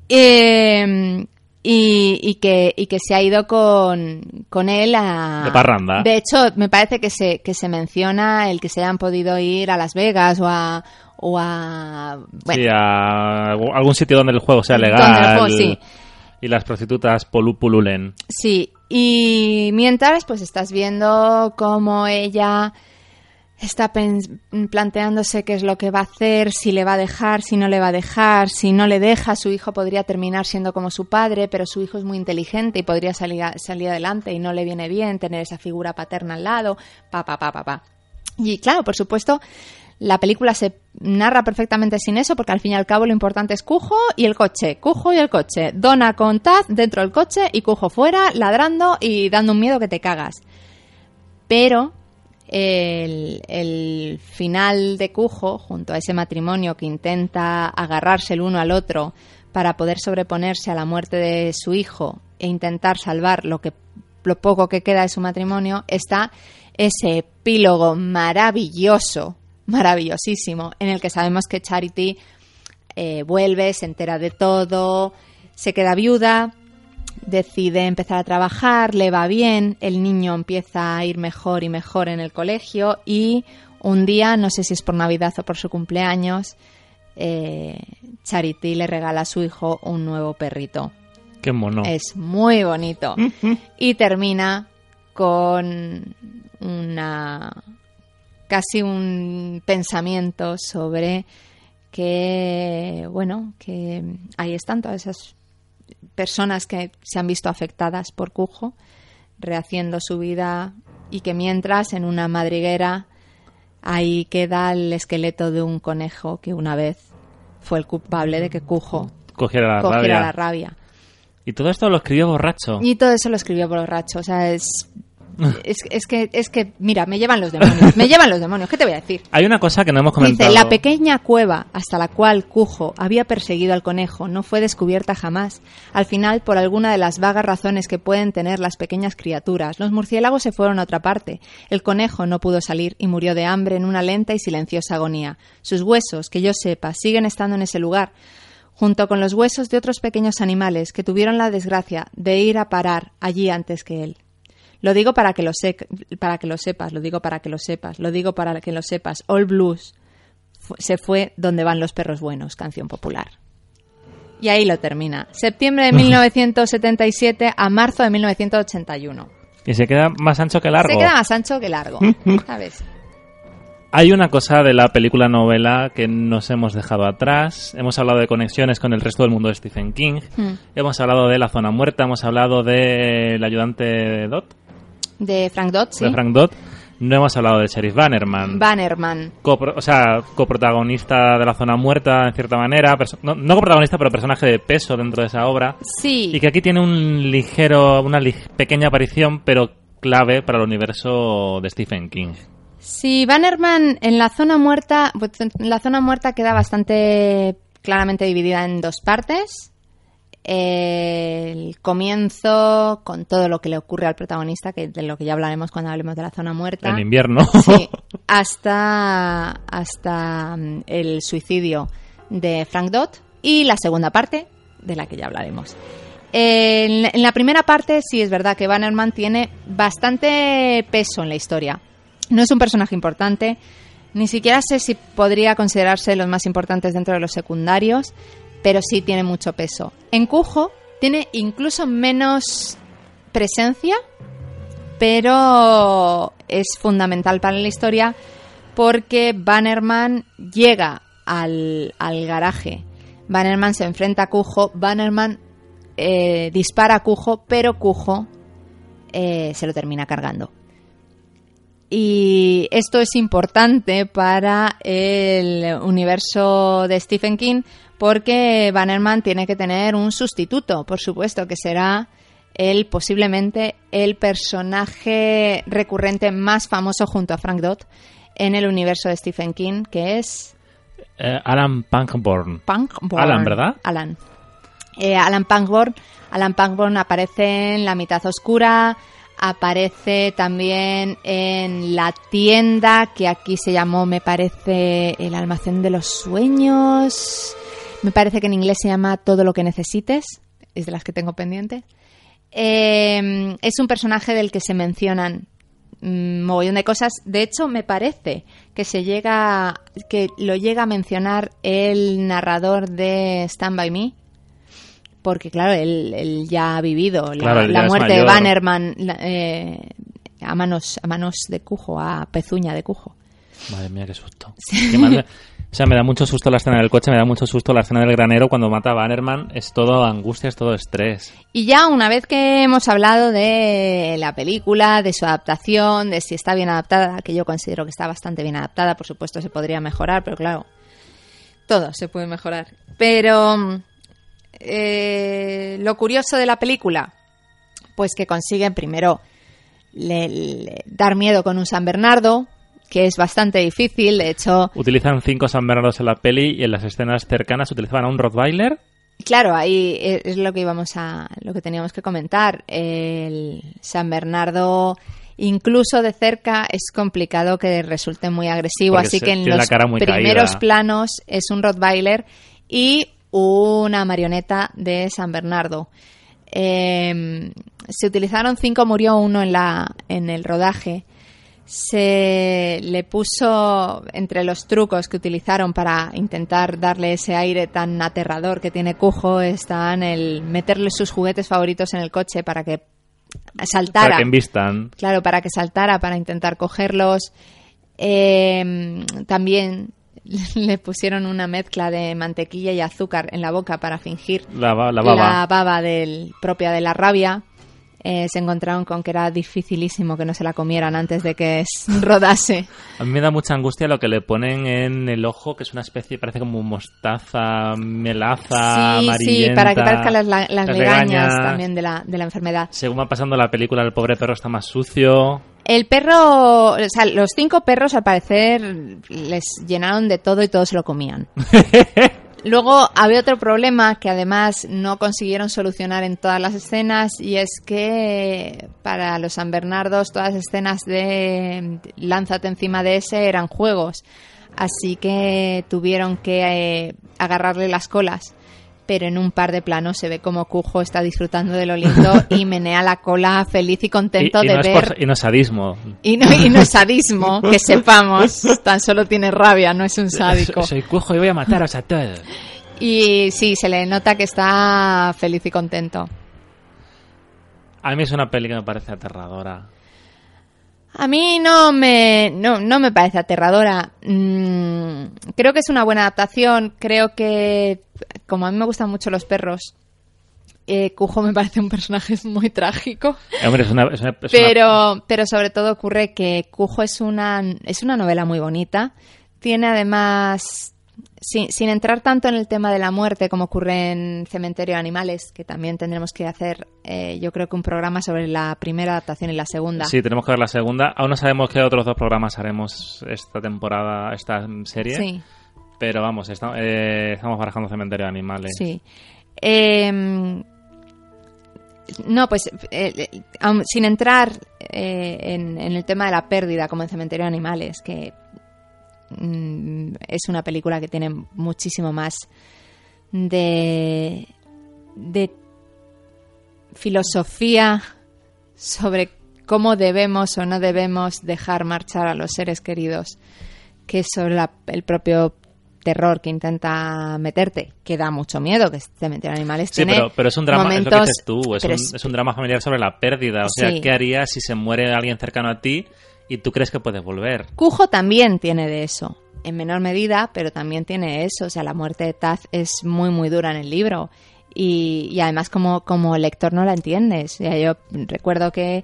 Eh, y, y que, y que se ha ido con, con él a... De parranda. De hecho, me parece que se, que se menciona el que se hayan podido ir a Las Vegas o a... O a bueno, Sí, a algún- sitio donde el juego sea Donde el legal. juego, sí. Y las prostitutas pululen. Sí, y mientras pues estás viendo cómo ella está planteándose qué es lo que va a hacer, si le va a dejar, si no le va a dejar, si no le deja, su hijo podría terminar siendo como su padre, pero su hijo es muy inteligente y podría salir, salir adelante y no le viene bien tener esa figura paterna al lado, pa, pa, pa, pa, pa. Y claro, por supuesto, la película se narra perfectamente sin eso, porque al fin y al cabo lo importante es Cujo y el coche. Cujo y el coche. Donna con Taz dentro del coche y Cujo fuera, ladrando y dando un miedo que te cagas. Pero el, final de Cujo, junto a ese matrimonio que intenta agarrarse el uno al otro para poder sobreponerse a la muerte de su hijo e intentar salvar lo que lo poco que queda de su matrimonio, está ese epílogo maravilloso, maravillosísimo, en el que sabemos que Charity eh, vuelve, se entera de todo, se queda viuda, decide empezar a trabajar, le va bien, el niño empieza a ir mejor y mejor en el colegio y un día, no sé si es por Navidad o por su cumpleaños, eh, Charity le regala a su hijo un nuevo perrito. Qué mono. Es muy bonito. y termina con una casi un pensamiento sobre que bueno, que ahí están todas esas personas que se han visto afectadas por Cujo, rehaciendo su vida y que mientras en una madriguera ahí queda el esqueleto de un conejo que una vez fue el culpable de que Cujo Cogiera la cogiera rabia. la rabia. Y todo esto lo escribió borracho. Y todo eso lo escribió borracho. O sea, es, es, es que, es que, mira, me llevan los demonios. Me llevan los demonios. ¿Qué te voy a decir? Hay una cosa que no hemos comentado. Dice, la pequeña cueva hasta la cual Cujo había perseguido al conejo no fue descubierta jamás. Al final, por alguna de las vagas razones que pueden tener las pequeñas criaturas, los murciélagos se fueron a otra parte. El conejo no pudo salir y murió de hambre en una lenta y silenciosa agonía. Sus huesos, que yo sepa, siguen estando en ese lugar, junto con los huesos de otros pequeños animales que tuvieron la desgracia de ir a parar allí antes que él. Lo digo para que lo, sec- para que lo sepas, lo digo para que lo sepas, lo digo para que lo sepas. All Blues se fue donde van los perros buenos, canción popular. Y ahí lo termina. Septiembre de 1977 a marzo de 1981. Y se queda más ancho que largo. Se queda más ancho que largo, ¿sabes? Hay una cosa de la película novela que nos hemos dejado atrás. Hemos hablado de conexiones con el resto del mundo de Stephen King. Hmm. Hemos hablado de La Zona Muerta. Hemos hablado del ayudante de Dot, De Frank Dodd, sí. de Frank Dot. No hemos hablado de Sheriff Bannerman. Bannerman. Copro- o sea, coprotagonista de La Zona Muerta, en cierta manera. No, no coprotagonista, pero personaje de peso dentro de esa obra. Sí. Y que aquí tiene un ligero, una pequeña aparición, pero clave para el universo de Stephen King. Sí, Bannerman en la zona muerta, pues, la zona muerta queda bastante claramente dividida en dos partes. El comienzo con todo lo que le ocurre al protagonista, que de lo que ya hablaremos cuando hablemos de la zona muerta. En invierno. Sí, hasta, hasta mm, el suicidio de Frank Dodd y la segunda parte, de la que ya hablaremos. En, en la primera parte sí es verdad que Bannerman tiene bastante peso en la historia. No es un personaje importante, ni siquiera sé si podría considerarse los más importantes dentro de los secundarios, pero sí tiene mucho peso. En Cujo tiene incluso menos presencia, pero es fundamental para la historia porque Bannerman llega al, al garaje. Bannerman se enfrenta a Cujo, Bannerman eh, dispara a Cujo, pero Cujo eh, se lo termina cargando. Y esto es importante para el universo de Stephen King porque Bannerman tiene que tener un sustituto, por supuesto, que será el posiblemente el personaje recurrente más famoso junto a Frank Dodd en el universo de Stephen King, que es Eh, Alan Punkborn. Punkborn. Alan, ¿verdad? Alan. Eh, Alan Punkborn. Alan Punkborn aparece en La mitad oscura, aparece también en la tienda que aquí se llamó, me parece, el almacén de los sueños. Me parece que en inglés se llama Todo lo que necesites. Es de las que tengo pendiente. Eh, es un personaje del que se mencionan mm, mogollón de cosas. De hecho, me parece que se llega, que lo llega a mencionar el narrador de Stand by Me, porque claro, él, él ya ha vivido la, Claro, muerte de. Bannerman la- eh, a manos a manos de Cujo, a pezuña de Cujo. Madre mía, qué susto. Qué mal- O sea, me da mucho susto la escena del coche, me da mucho susto la escena del granero cuando mata a Bannerman. Es todo angustia, es todo estrés. Y ya una vez que hemos hablado de la película, de su adaptación, de si está bien adaptada, que yo considero que está bastante bien adaptada, por supuesto se podría mejorar, pero claro, todo se puede mejorar. Pero mm, eh, lo curioso de la película, pues que consiguen primero le- le- dar miedo con un San Bernardo, que es bastante difícil, de hecho... Utilizan cinco San Bernardos en la peli y en las escenas cercanas utilizaban a un Rottweiler. Claro, ahí es es lo que íbamos a, lo que teníamos que comentar. El San Bernardo, incluso de cerca, es complicado que resulte muy agresivo, Porque así que en los primeros caída. planos es un Rottweiler y una marioneta de San Bernardo. Eh, se utilizaron cinco, murió uno en la, en el rodaje se le puso entre los trucos que utilizaron para intentar darle ese aire tan aterrador que tiene Cujo están el meterle sus juguetes favoritos en el coche para que saltara. Para que envistan. Claro, para que saltara, para intentar cogerlos. Eh, también le pusieron una mezcla de mantequilla y azúcar en la boca para fingir La, ba- la baba. la baba del, propia de la rabia. Eh, se encontraron con que era dificilísimo que no se la comieran antes de que rodase. A mí me da mucha angustia lo que le ponen en el ojo, que es una especie, parece como mostaza, melaza, sí, amarillenta. sí, para que parezcan las, la- las las legañas legañas. también de la, de la enfermedad. Según va pasando la película, el pobre perro está más sucio. El perro, o sea, los cinco perros al parecer les llenaron de todo y todos se lo comían. Luego había otro problema que además no consiguieron solucionar en todas las escenas y es que para los San Bernardos todas las escenas de lánzate encima de ese eran juegos. Así que tuvieron que eh, agarrarle las colas. Pero en un par de planos se ve como Cujo está disfrutando de lo lindo y menea la cola feliz y contento y, y de no ver por- y no es sadismo. y no, y no es sadismo, que sepamos. Tan solo tiene rabia, no es un sádico. Soy cojo y voy a mataros a todos. Y sí, se le nota que está feliz y contento. A mí es una peli que me parece aterradora. A mí no me, no, no me parece aterradora. Mm, creo que es una buena adaptación. Creo que, como a mí me gustan mucho los perros, eh, Cujo me parece un personaje muy trágico. Eh, Hombre, es una, es una- es una- Pero, pero sobre todo ocurre que Cujo es una, es una novela muy bonita. Tiene además, sin, sin entrar tanto en el tema de la muerte como ocurre en Cementerio de Animales, que también tendremos que hacer, eh, yo creo que un programa sobre la primera adaptación y la segunda. Sí, tenemos que ver la segunda. Aún no sabemos qué otros dos programas haremos esta temporada, esta serie. Sí, Pero vamos, eh, estamos barajando Cementerio de Animales. sí. Eh, no, pues eh, sin entrar en, en el tema de la pérdida como en Cementerio de Animales, que mm, es una película que tiene muchísimo más de, de filosofía sobre cómo debemos o no debemos dejar marchar a los seres queridos que sobre la- el propio terror que intenta meterte, que da mucho miedo, que Cementerio de Animales Sí, tiene pero, pero es un drama, es lo que dices tú, es un, es un drama familiar sobre la pérdida. O sea, Sí. ¿qué harías si se muere alguien cercano a ti y tú crees que puedes volver? Cujo también tiene de eso, en menor medida, pero también tiene eso. O sea, la muerte de Taz es muy, muy dura en el libro. Y, y además, como, como lector, no la entiendes. Sea, yo recuerdo que,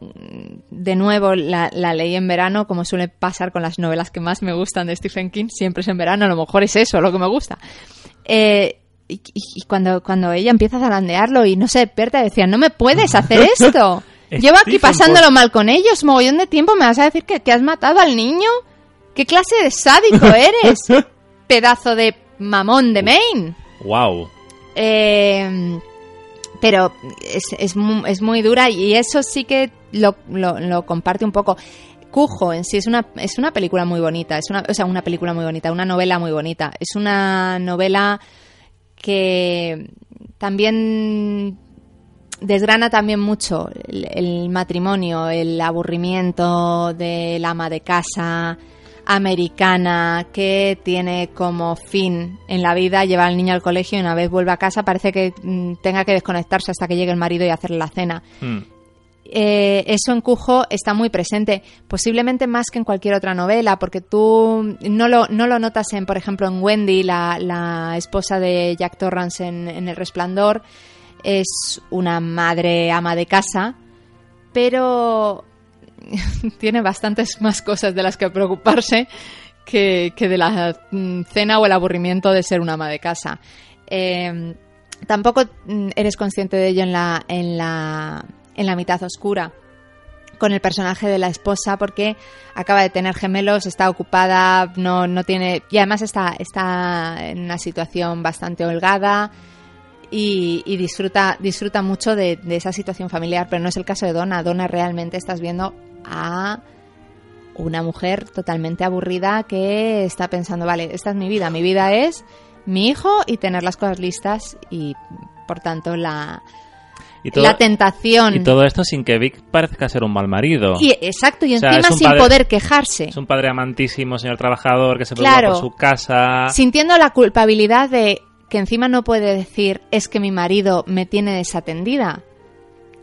mm, de nuevo, la, la leí en verano, como suele pasar con las novelas que más me gustan de Stephen King. Siempre es en verano, a lo mejor es eso lo que me gusta. Eh, y, y- cuando, cuando ella empieza a zarandearlo y no se despierta, decía, no me puedes hacer esto. Llevo aquí pasándolo mal con ellos, mogollón de tiempo, ¿me vas a decir que, que has matado al niño? ¿Qué clase de sádico eres? Pedazo de mamón de Maine. ¡Wow! Eh, pero es, es, es muy dura y eso sí que lo, lo, lo comparte un poco. Cujo en sí es una, es una película muy bonita, es una, o sea, una película muy bonita, una novela muy bonita. Es una novela que también desgrana también mucho el, el matrimonio, el aburrimiento del ama de casa. americana que tiene como fin en la vida llevar al niño al colegio y una vez vuelve a casa parece que mm, tenga que desconectarse hasta que llegue el marido y hacerle la cena. Mm. Eh, eso en Cujo está muy presente, posiblemente más que en cualquier otra novela, porque tú no lo, no lo notas en, por ejemplo, en Wendy, la, la esposa de Jack Torrance en, en El Resplandor, es una madre ama de casa, pero tiene bastantes más cosas de las que preocuparse que, que de la mm, cena o el aburrimiento de ser una ama de casa. Eh, tampoco mm, eres consciente de ello en la, en la, en la mitad oscura con el personaje de la esposa porque acaba de tener gemelos, está ocupada, no, no tiene y además está, está en una situación bastante holgada y, y disfruta, disfruta mucho de, de esa situación familiar, pero no es el caso de Donna. Donna realmente estás viendo a una mujer totalmente aburrida que está pensando, vale, esta es mi vida, mi vida es mi hijo y tener las cosas listas y por tanto la, Y todo, la tentación. y todo esto sin que Vic parezca ser un mal marido. Y- exacto, y O sea, encima sin padre- poder quejarse. Es un padre amantísimo, señor trabajador, que se preocupa Claro. por su casa. Sintiendo la culpabilidad de que encima no puede decir es que mi marido me tiene desatendida.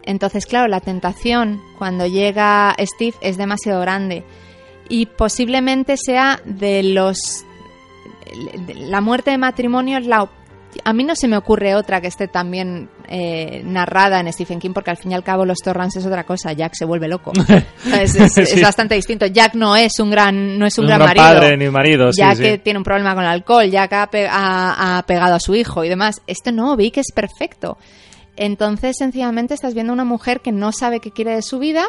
Entonces, claro, la tentación cuando llega Steve es demasiado grande. Y posiblemente sea de los... La muerte de matrimonio es la... A mí no se me ocurre otra que esté también eh, narrada en Stephen King, porque al fin y al cabo los Torrance es otra cosa. Jack se vuelve loco. es, es- es Sí. bastante distinto. Jack no es un gran, no es un, un gran, gran marido padre ni marido, sí, sí. que tiene un problema con el alcohol, ya que ha, pe- ha- ha pegado a su hijo y demás. Esto no, vi que es perfecto. Entonces, sencillamente estás viendo una mujer que no sabe qué quiere de su vida,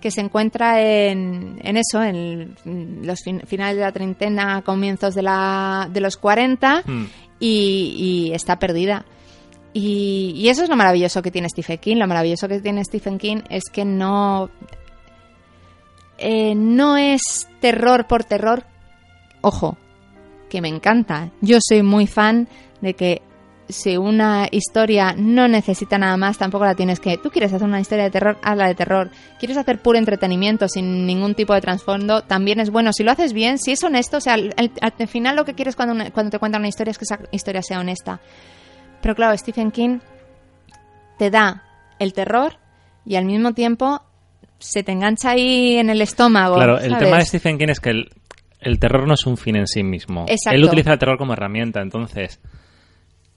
que se encuentra en, en eso, en los fin- finales de la treintena, comienzos de, la, de los 40 Mm. Y, está perdida. Y, y eso es lo maravilloso que tiene Stephen King. Lo maravilloso que tiene Stephen King es que no. eh, no es terror por terror. Ojo, que me encanta. Yo soy muy fan de que si una historia no necesita nada más, tampoco la tienes que. Tú quieres hacer una historia de terror, hazla de terror. Quieres hacer puro entretenimiento sin ningún tipo de trasfondo, también es bueno. Si lo haces bien, si es honesto, o sea, al, al- al final lo que quieres cuando, una- cuando te cuentan una historia es que esa historia sea honesta. Pero claro, Stephen King te da el terror y al mismo tiempo se te engancha ahí en el estómago. Claro, el tema de Stephen King es que el, el terror no es un fin en sí mismo. Exacto. Él utiliza el terror como herramienta, entonces...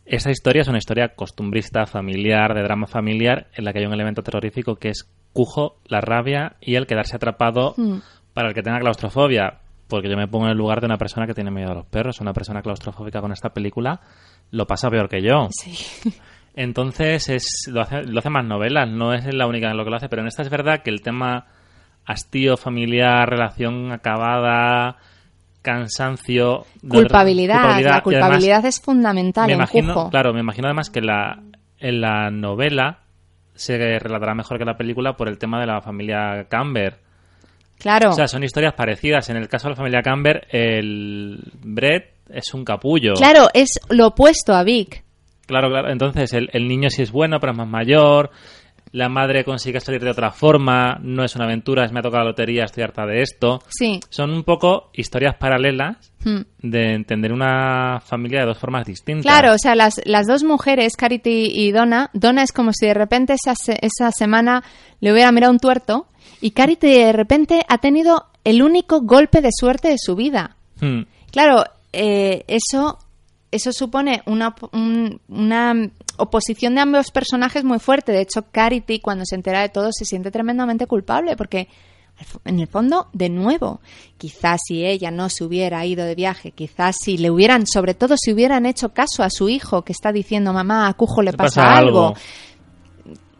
Esa historia es una historia costumbrista, familiar, de drama familiar, en la que hay un elemento terrorífico que es cujo, la rabia y el quedarse atrapado Mm. para el que tenga claustrofobia. Porque yo me pongo en el lugar de una persona que tiene miedo a los perros. Una persona claustrofóbica con esta película lo pasa peor que yo. Sí. Entonces es, lo, hace, lo hace más novelas, no es la única en lo que lo hace, pero en esta es verdad que el tema hastío familiar, relación acabada, cansancio... Culpabilidad. La además culpabilidad es fundamental me imagino, claro, me imagino además que la, en la novela se relatará mejor que la película por el tema de la familia Camber. Claro. O sea, son historias parecidas. En el caso de la familia Camber, el Brett es un capullo. Claro, es lo opuesto a Vic. Claro, claro. Entonces, el, el niño sí es bueno, pero es más mayor. La madre consigue salir de otra forma. No es una aventura, es me ha tocado la lotería, estoy harta de esto. Sí. Son un poco historias paralelas Hmm. de entender una familia de dos formas distintas. Claro, o sea, las, las dos mujeres, Carity y Donna, Donna es como si de repente esa, se- esa semana le hubiera mirado un tuerto y Carity de repente ha tenido el único golpe de suerte de su vida. Hmm. Claro, eh, eso, eso supone una, un- una oposición de ambos personajes muy fuerte. De hecho, Carity, cuando se entera de todo, se siente tremendamente culpable porque, en el fondo, de nuevo, quizás si ella no se hubiera ido de viaje, quizás si le hubieran, sobre todo si hubieran hecho caso a su hijo que está diciendo, mamá, a Cujo le Le pasa, pasa algo. algo.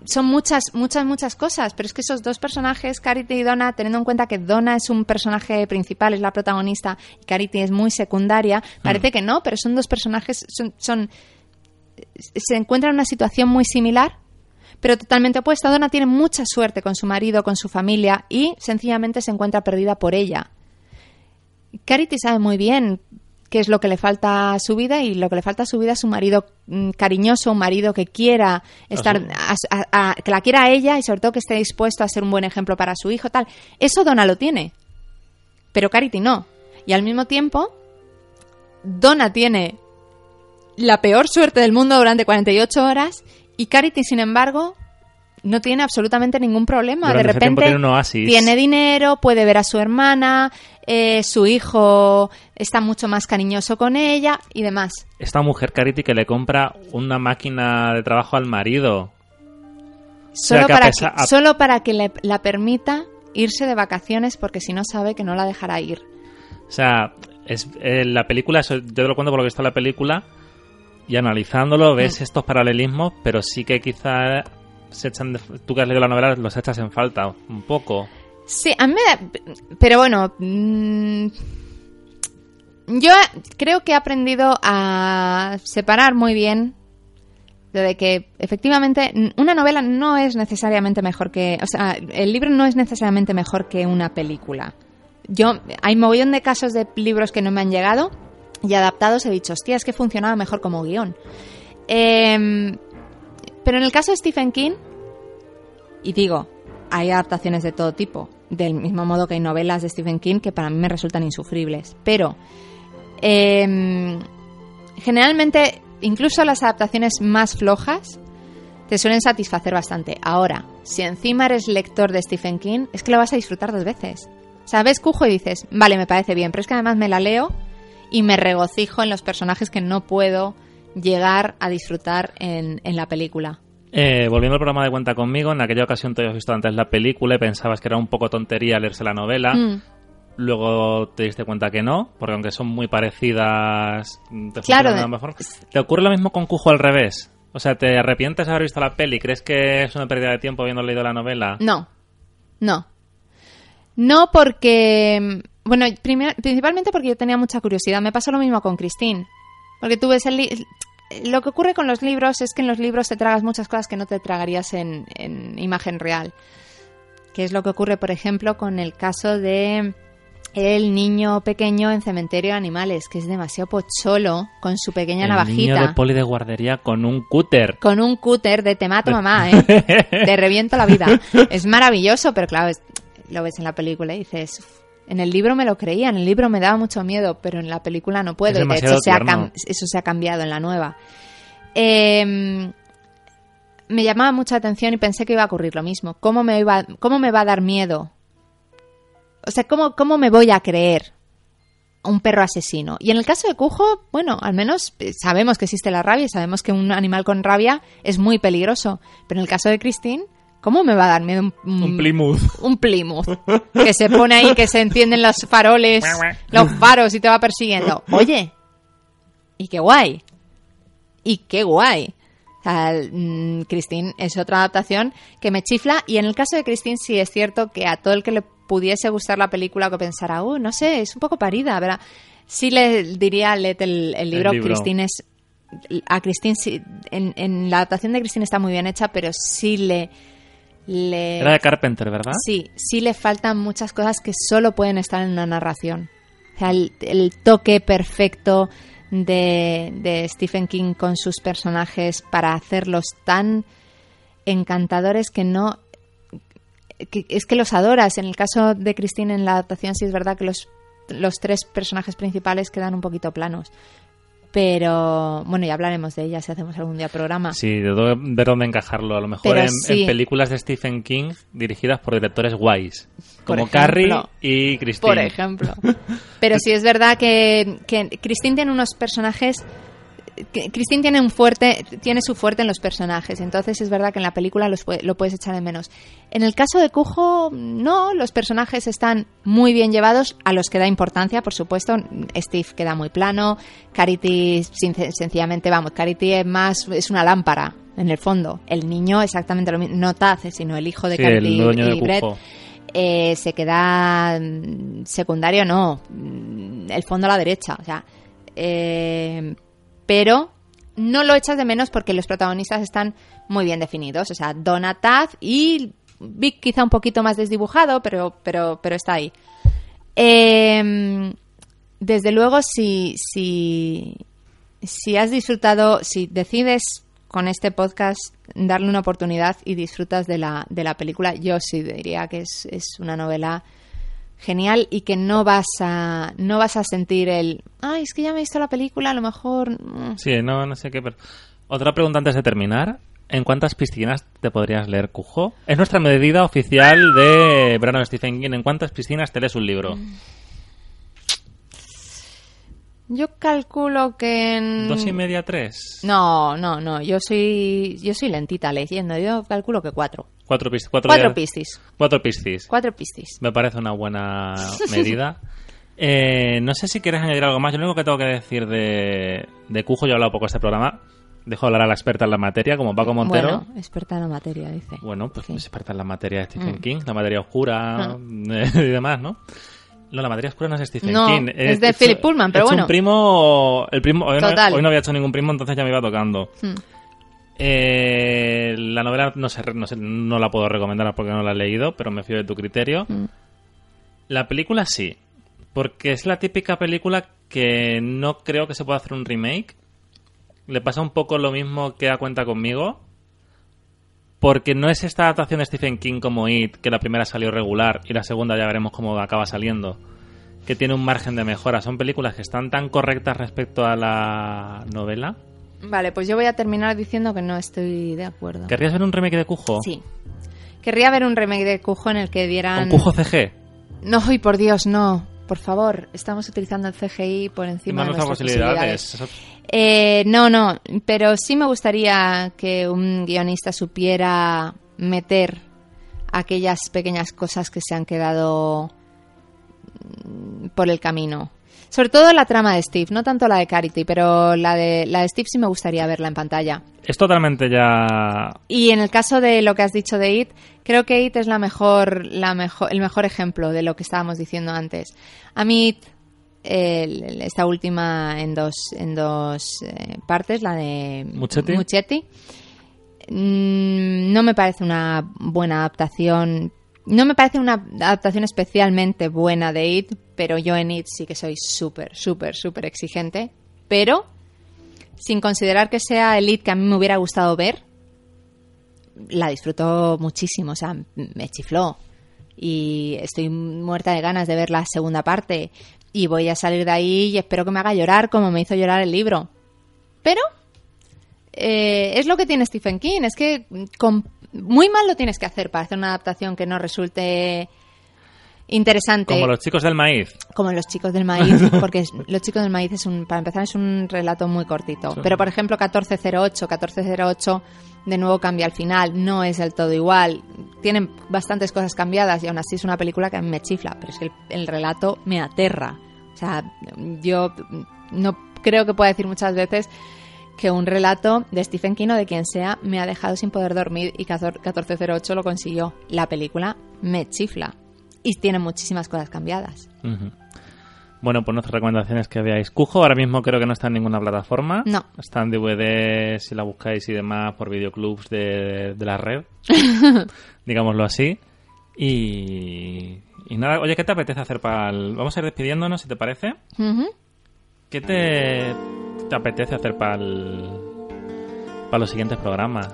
Son muchas, muchas, muchas cosas, pero es que esos dos personajes, Carity y Donna, teniendo en cuenta que Donna es un personaje principal, es la protagonista, y Carity es muy secundaria, parece que no, pero son dos personajes, son, son se encuentran en una situación muy similar, pero totalmente opuesta. Donna tiene mucha suerte con su marido, con su familia, y sencillamente se encuentra perdida por ella. Carity sabe muy bien qué es lo que le falta a su vida y lo que le falta a su vida es un marido mm, cariñoso, un marido que quiera estar, su- a- a- a- que la quiera a ella y sobre todo que esté dispuesto a ser un buen ejemplo para su hijo, tal. Eso Donna lo tiene, pero Carity no. Y al mismo tiempo, Donna tiene la peor suerte del mundo durante 48 horas y Carity, sin embargo, no tiene absolutamente ningún problema. Durante de repente tiene un oasis. tiene dinero, puede ver a su hermana, eh, su hijo está mucho más cariñoso con ella y demás. Esta mujer, Carity, que le compra una máquina de trabajo al marido. Solo, para, que, a- solo para que le, la permita irse de vacaciones porque si no sabe que no la dejará ir. O sea, es, eh, la película, eso, yo te lo cuento por lo que está la película, y analizándolo Mm. ves estos paralelismos, pero sí que quizá se echan de- tú que has leído la novela los echas en falta un poco. Sí, a mí me. Pero bueno... mm, yo creo que he aprendido a separar muy bien de que efectivamente una novela no es necesariamente mejor que... O sea, el libro no es necesariamente mejor que una película. Yo, hay mogollón de casos de libros que no me han llegado y adaptados he dicho, hostia, es que funcionaba mejor como guion. Em, pero en el caso de Stephen King, y digo, hay adaptaciones de todo tipo, del mismo modo que hay novelas de Stephen King que para mí me resultan insufribles. Pero em, generalmente, incluso las adaptaciones más flojas te suelen satisfacer bastante. Ahora, si encima eres lector de Stephen King, es que lo vas a disfrutar dos veces. O sea, ves Cujo y dices, vale, me parece bien, pero es que además me la leo y me regocijo en los personajes que no puedo llegar a disfrutar en, en la película. Eh, volviendo al programa de Cuenta conmigo, en aquella ocasión te habías visto antes la película y pensabas que era un poco tontería leerse la novela. Mm. Luego te diste cuenta que no, porque aunque son muy parecidas, te Claro, de- mejor. ¿Te ocurre lo mismo con Cujo al revés? O sea, ¿te arrepientes de haber visto la peli? ¿Crees que es una pérdida de tiempo habiendo leído la novela? No, no. No porque... Bueno, primer- principalmente porque yo tenía mucha curiosidad. Me pasó lo mismo con Christine. Porque tú ves el... Lo que ocurre con los libros es que en los libros te tragas muchas cosas que no te tragarías en, en imagen real. Que es lo que ocurre, por ejemplo, con el caso de el niño pequeño en Cementerio de Animales, que es demasiado pocholo con su pequeña El navajita. niño de poli de guardería con un cúter. con un cúter de te mato mamá, ¿eh? Te reviento la vida. Es maravilloso, pero claro, es- lo ves en la película y dices, "Uf, en el libro me lo creía, en el libro me daba mucho miedo, pero en la película no puedo. Es de hecho, se ha eso se ha cambiado en la nueva. Eh, me llamaba mucha atención y pensé que iba a ocurrir lo mismo. ¿Cómo me, iba, cómo me va a dar miedo? O sea, ¿cómo, ¿cómo me voy a creer un perro asesino? Y en el caso de Cujo, bueno, al menos eh, sabemos que existe la rabia y sabemos que un animal con rabia es muy peligroso. Pero en el caso de Christine, ¿cómo me va a dar miedo un, un- Un Plymouth. un Plymouth que se pone ahí, que se encienden los faroles, los faros y te va persiguiendo? Oye, y qué guay. Y qué guay. O sea, mm, Christine es otra adaptación que me chifla. Y en el caso de Christine, sí es cierto que a todo el que le pudiese gustar la película, que pensara, uh, no sé, es un poco parida, ¿verdad? Sí le diría, léete el, el libro. libro. Christine es. A Christine, sí, en, en la adaptación de Christine está muy bien hecha, pero sí le. Le Era de Carpenter, ¿verdad? Sí, sí le faltan muchas cosas que solo pueden estar en una narración. O sea, el, el toque perfecto de, de Stephen King con sus personajes para hacerlos tan encantadores que no... que- es que los adoras. En el caso de Christine en la adaptación sí es verdad que los, los tres personajes principales quedan un poquito planos. Pero bueno, ya hablaremos de ella si hacemos algún día programa. Sí, de ver dónde encajarlo. A lo mejor en, sí. en películas de Stephen King dirigidas por directores guays. Como ejemplo. Carrie y Christine. Por ejemplo. Pero sí es verdad que, que Christine tiene unos personajes. Christine tiene un fuerte, tiene su fuerte en los personajes, entonces es verdad que en la película los lo puedes echar de menos. En el caso de Cujo, no, los personajes están muy bien llevados, a los que da importancia, por supuesto. Steve queda muy plano, Carity sencillamente, vamos, Carity es más, es una lámpara, en el fondo. El niño exactamente lo mismo, no Taz, sino el hijo de Sí, Carity el y de Brett eh, se queda mm, secundario, no, mm, el fondo a la derecha, o sea, eh, pero no lo echas de menos porque los protagonistas están muy bien definidos, o sea, Donna Taz y Vic quizá un poquito más desdibujado, pero, pero, pero está ahí. Eh, desde luego, si, si, si has disfrutado, si decides con este podcast darle una oportunidad y disfrutas de la, de la película, yo sí diría que es, es una novela genial y que no vas a no vas a sentir el ay es que ya me he visto la película a lo mejor mm". Sí, no, no sé qué. Pero... Otra pregunta antes de terminar. ¿En cuántas piscinas te podrías leer Cujo? Es nuestra medida oficial de verano de Stephen King. ¿En cuántas piscinas te lees un libro? Yo calculo que en ¿Dos y media, tres? no no no yo soy yo soy lentita leyendo yo calculo que cuatro Cuatro, pis- cuatro, cuatro piscis Cuatro piscis. cuatro piscis Me parece una buena medida. Eh, no sé si quieres añadir algo más. Yo lo único que tengo que decir de, de Cujo, yo he hablado poco de este programa. Dejo hablar a la experta en la materia, como Paco Montero. bueno experta en la materia dice Bueno, pues Sí. experta en la materia de Stephen Mm. King, la materia oscura Ah. y demás, ¿no? No, la materia oscura no es de Stephen No, King. es de Philip Pullman, pero bueno. un primo... El primo hoy, no, Total. hoy no había hecho ningún primo, entonces ya me iba tocando. Hmm. Eh, la novela no, sé, no, sé, no la puedo recomendar porque no la he leído, pero me fío de tu criterio. Mm. La película sí, porque es la típica película que no creo que se pueda hacer un remake. Le pasa un poco lo mismo que a cuenta conmigo, porque no es esta adaptación de Stephen King como It, que la primera salió regular y la segunda ya veremos cómo acaba saliendo, que tiene un margen de mejora. Son películas que están tan correctas respecto a la novela. Vale, pues yo voy a terminar diciendo que no estoy de acuerdo. ¿Querrías ver un remake de Cujo? Sí. Querría ver un remake de Cujo en el que dieran... ¿Con Cujo CG? No, y por Dios, no. Por favor, estamos utilizando el CGI por encima de nuestras nuestras posibilidades. posibilidades. Eh, no, no, pero sí me gustaría que un guionista supiera meter aquellas pequeñas cosas que se han quedado mm, por el camino. Sobre todo la trama de Steve, no tanto la de Carity, pero la de, la de Steve sí me gustaría verla en pantalla. Es totalmente ya... Y en el caso de lo que has dicho de It, creo que It es la mejor, la mejor, el mejor ejemplo de lo que estábamos diciendo antes. A mí It, esta última en dos, en dos eh, partes, la de Muchetti. mm, no me parece una buena adaptación. No me parece una adaptación especialmente buena de It, pero yo en It sí que soy súper, súper, súper exigente. Pero, sin considerar que sea el It que a mí me hubiera gustado ver, la disfruto muchísimo, o sea, me chifló. Y estoy muerta de ganas de ver la segunda parte. Y voy a salir de ahí y espero que me haga llorar como me hizo llorar el libro. Pero eh, es lo que tiene Stephen King, es que con- muy mal lo tienes que hacer para hacer una adaptación que no resulte interesante Como los chicos del maíz. como Los chicos del maíz, porque Los chicos del maíz es un, para empezar es un relato muy cortito. Sí. Pero por ejemplo 1408, 1408 de nuevo cambia al final, no es del todo igual. Tienen bastantes cosas cambiadas y aún así es una película que a mí me chifla, pero es que el, el relato me aterra. O sea, yo no creo que pueda decir muchas veces que un relato de Stephen King o de quien sea me ha dejado sin poder dormir y 14 1408 lo consiguió. La película me chifla y tiene muchísimas cosas cambiadas. Bueno, pues nuestras recomendaciones que veáis. Cujo ahora mismo creo que no está en ninguna plataforma. No. Está en DVD, si la buscáis y demás, por videoclubs de, de la red. digámoslo así. Y, y nada, oye, ¿qué te apetece hacer para el... Vamos a ir despidiéndonos, si te parece. ¿Qué te, te apetece hacer para el... para los siguientes programas?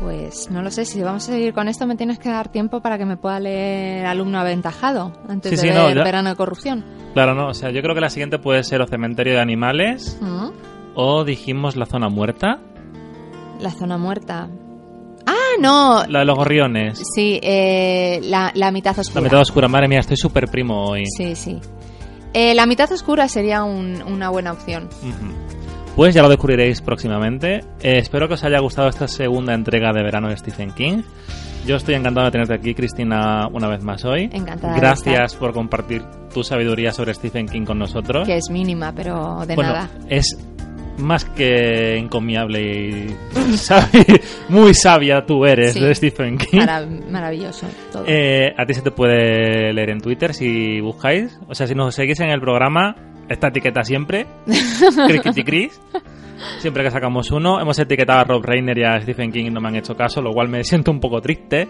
Pues no lo sé, si vamos a seguir con esto me tienes que dar tiempo para que me pueda leer alumno aventajado antes Sí, de sí, no, Verano de Corrupción. Claro, no, o sea, yo creo que la siguiente puede ser o Cementerio de Animales o dijimos La Zona Muerta, La zona muerta. Ah, no. la de los gorriones. Sí, eh, la, la mitad oscura. La mitad oscura, madre mía, estoy súper primo hoy. Sí, sí. Eh, la mitad oscura sería un- una buena opción. Ujú. Pues ya lo descubriréis próximamente. Eh, espero que os haya gustado esta segunda entrega de verano de Stephen King. Yo estoy encantado de tenerte aquí, Cristina, una vez más hoy. Encantada Gracias por compartir tu sabiduría sobre Stephen King con nosotros. Que es mínima, pero de bueno, nada. es más que encomiable y sabi- muy sabia tú eres Sí. de Stephen King. Mara- maravilloso todo. Eh, a ti se te puede leer en Twitter si buscáis. O sea, si nos seguís en el programa, esta etiqueta siempre. Chris. Siempre que sacamos uno. Hemos etiquetado a Rob Reiner y a Stephen King y no me han hecho caso, lo cual me siento un poco triste.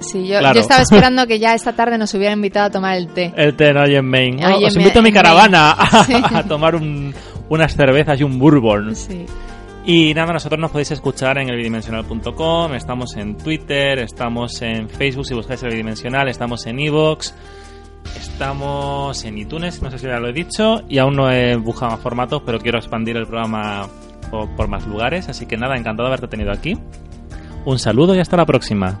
Sí, yo, claro. yo estaba esperando que ya esta tarde nos hubieran invitado a tomar el té. El té no hay en Maine. Hay os invito a mi caravana a, Sí. a tomar un- unas cervezas y un bourbon. Sí. Y nada, nosotros nos podéis escuchar en elbidimensional.com, estamos en Twitter, estamos en Facebook si buscáis el bidimensional, estamos en Evox Estamos en iTunes, no sé si ya lo he dicho, y aún no he buscado más formatos, pero quiero expandir el programa por, por más lugares. Así que nada, encantado de haberte tenido aquí. Un saludo y hasta la próxima.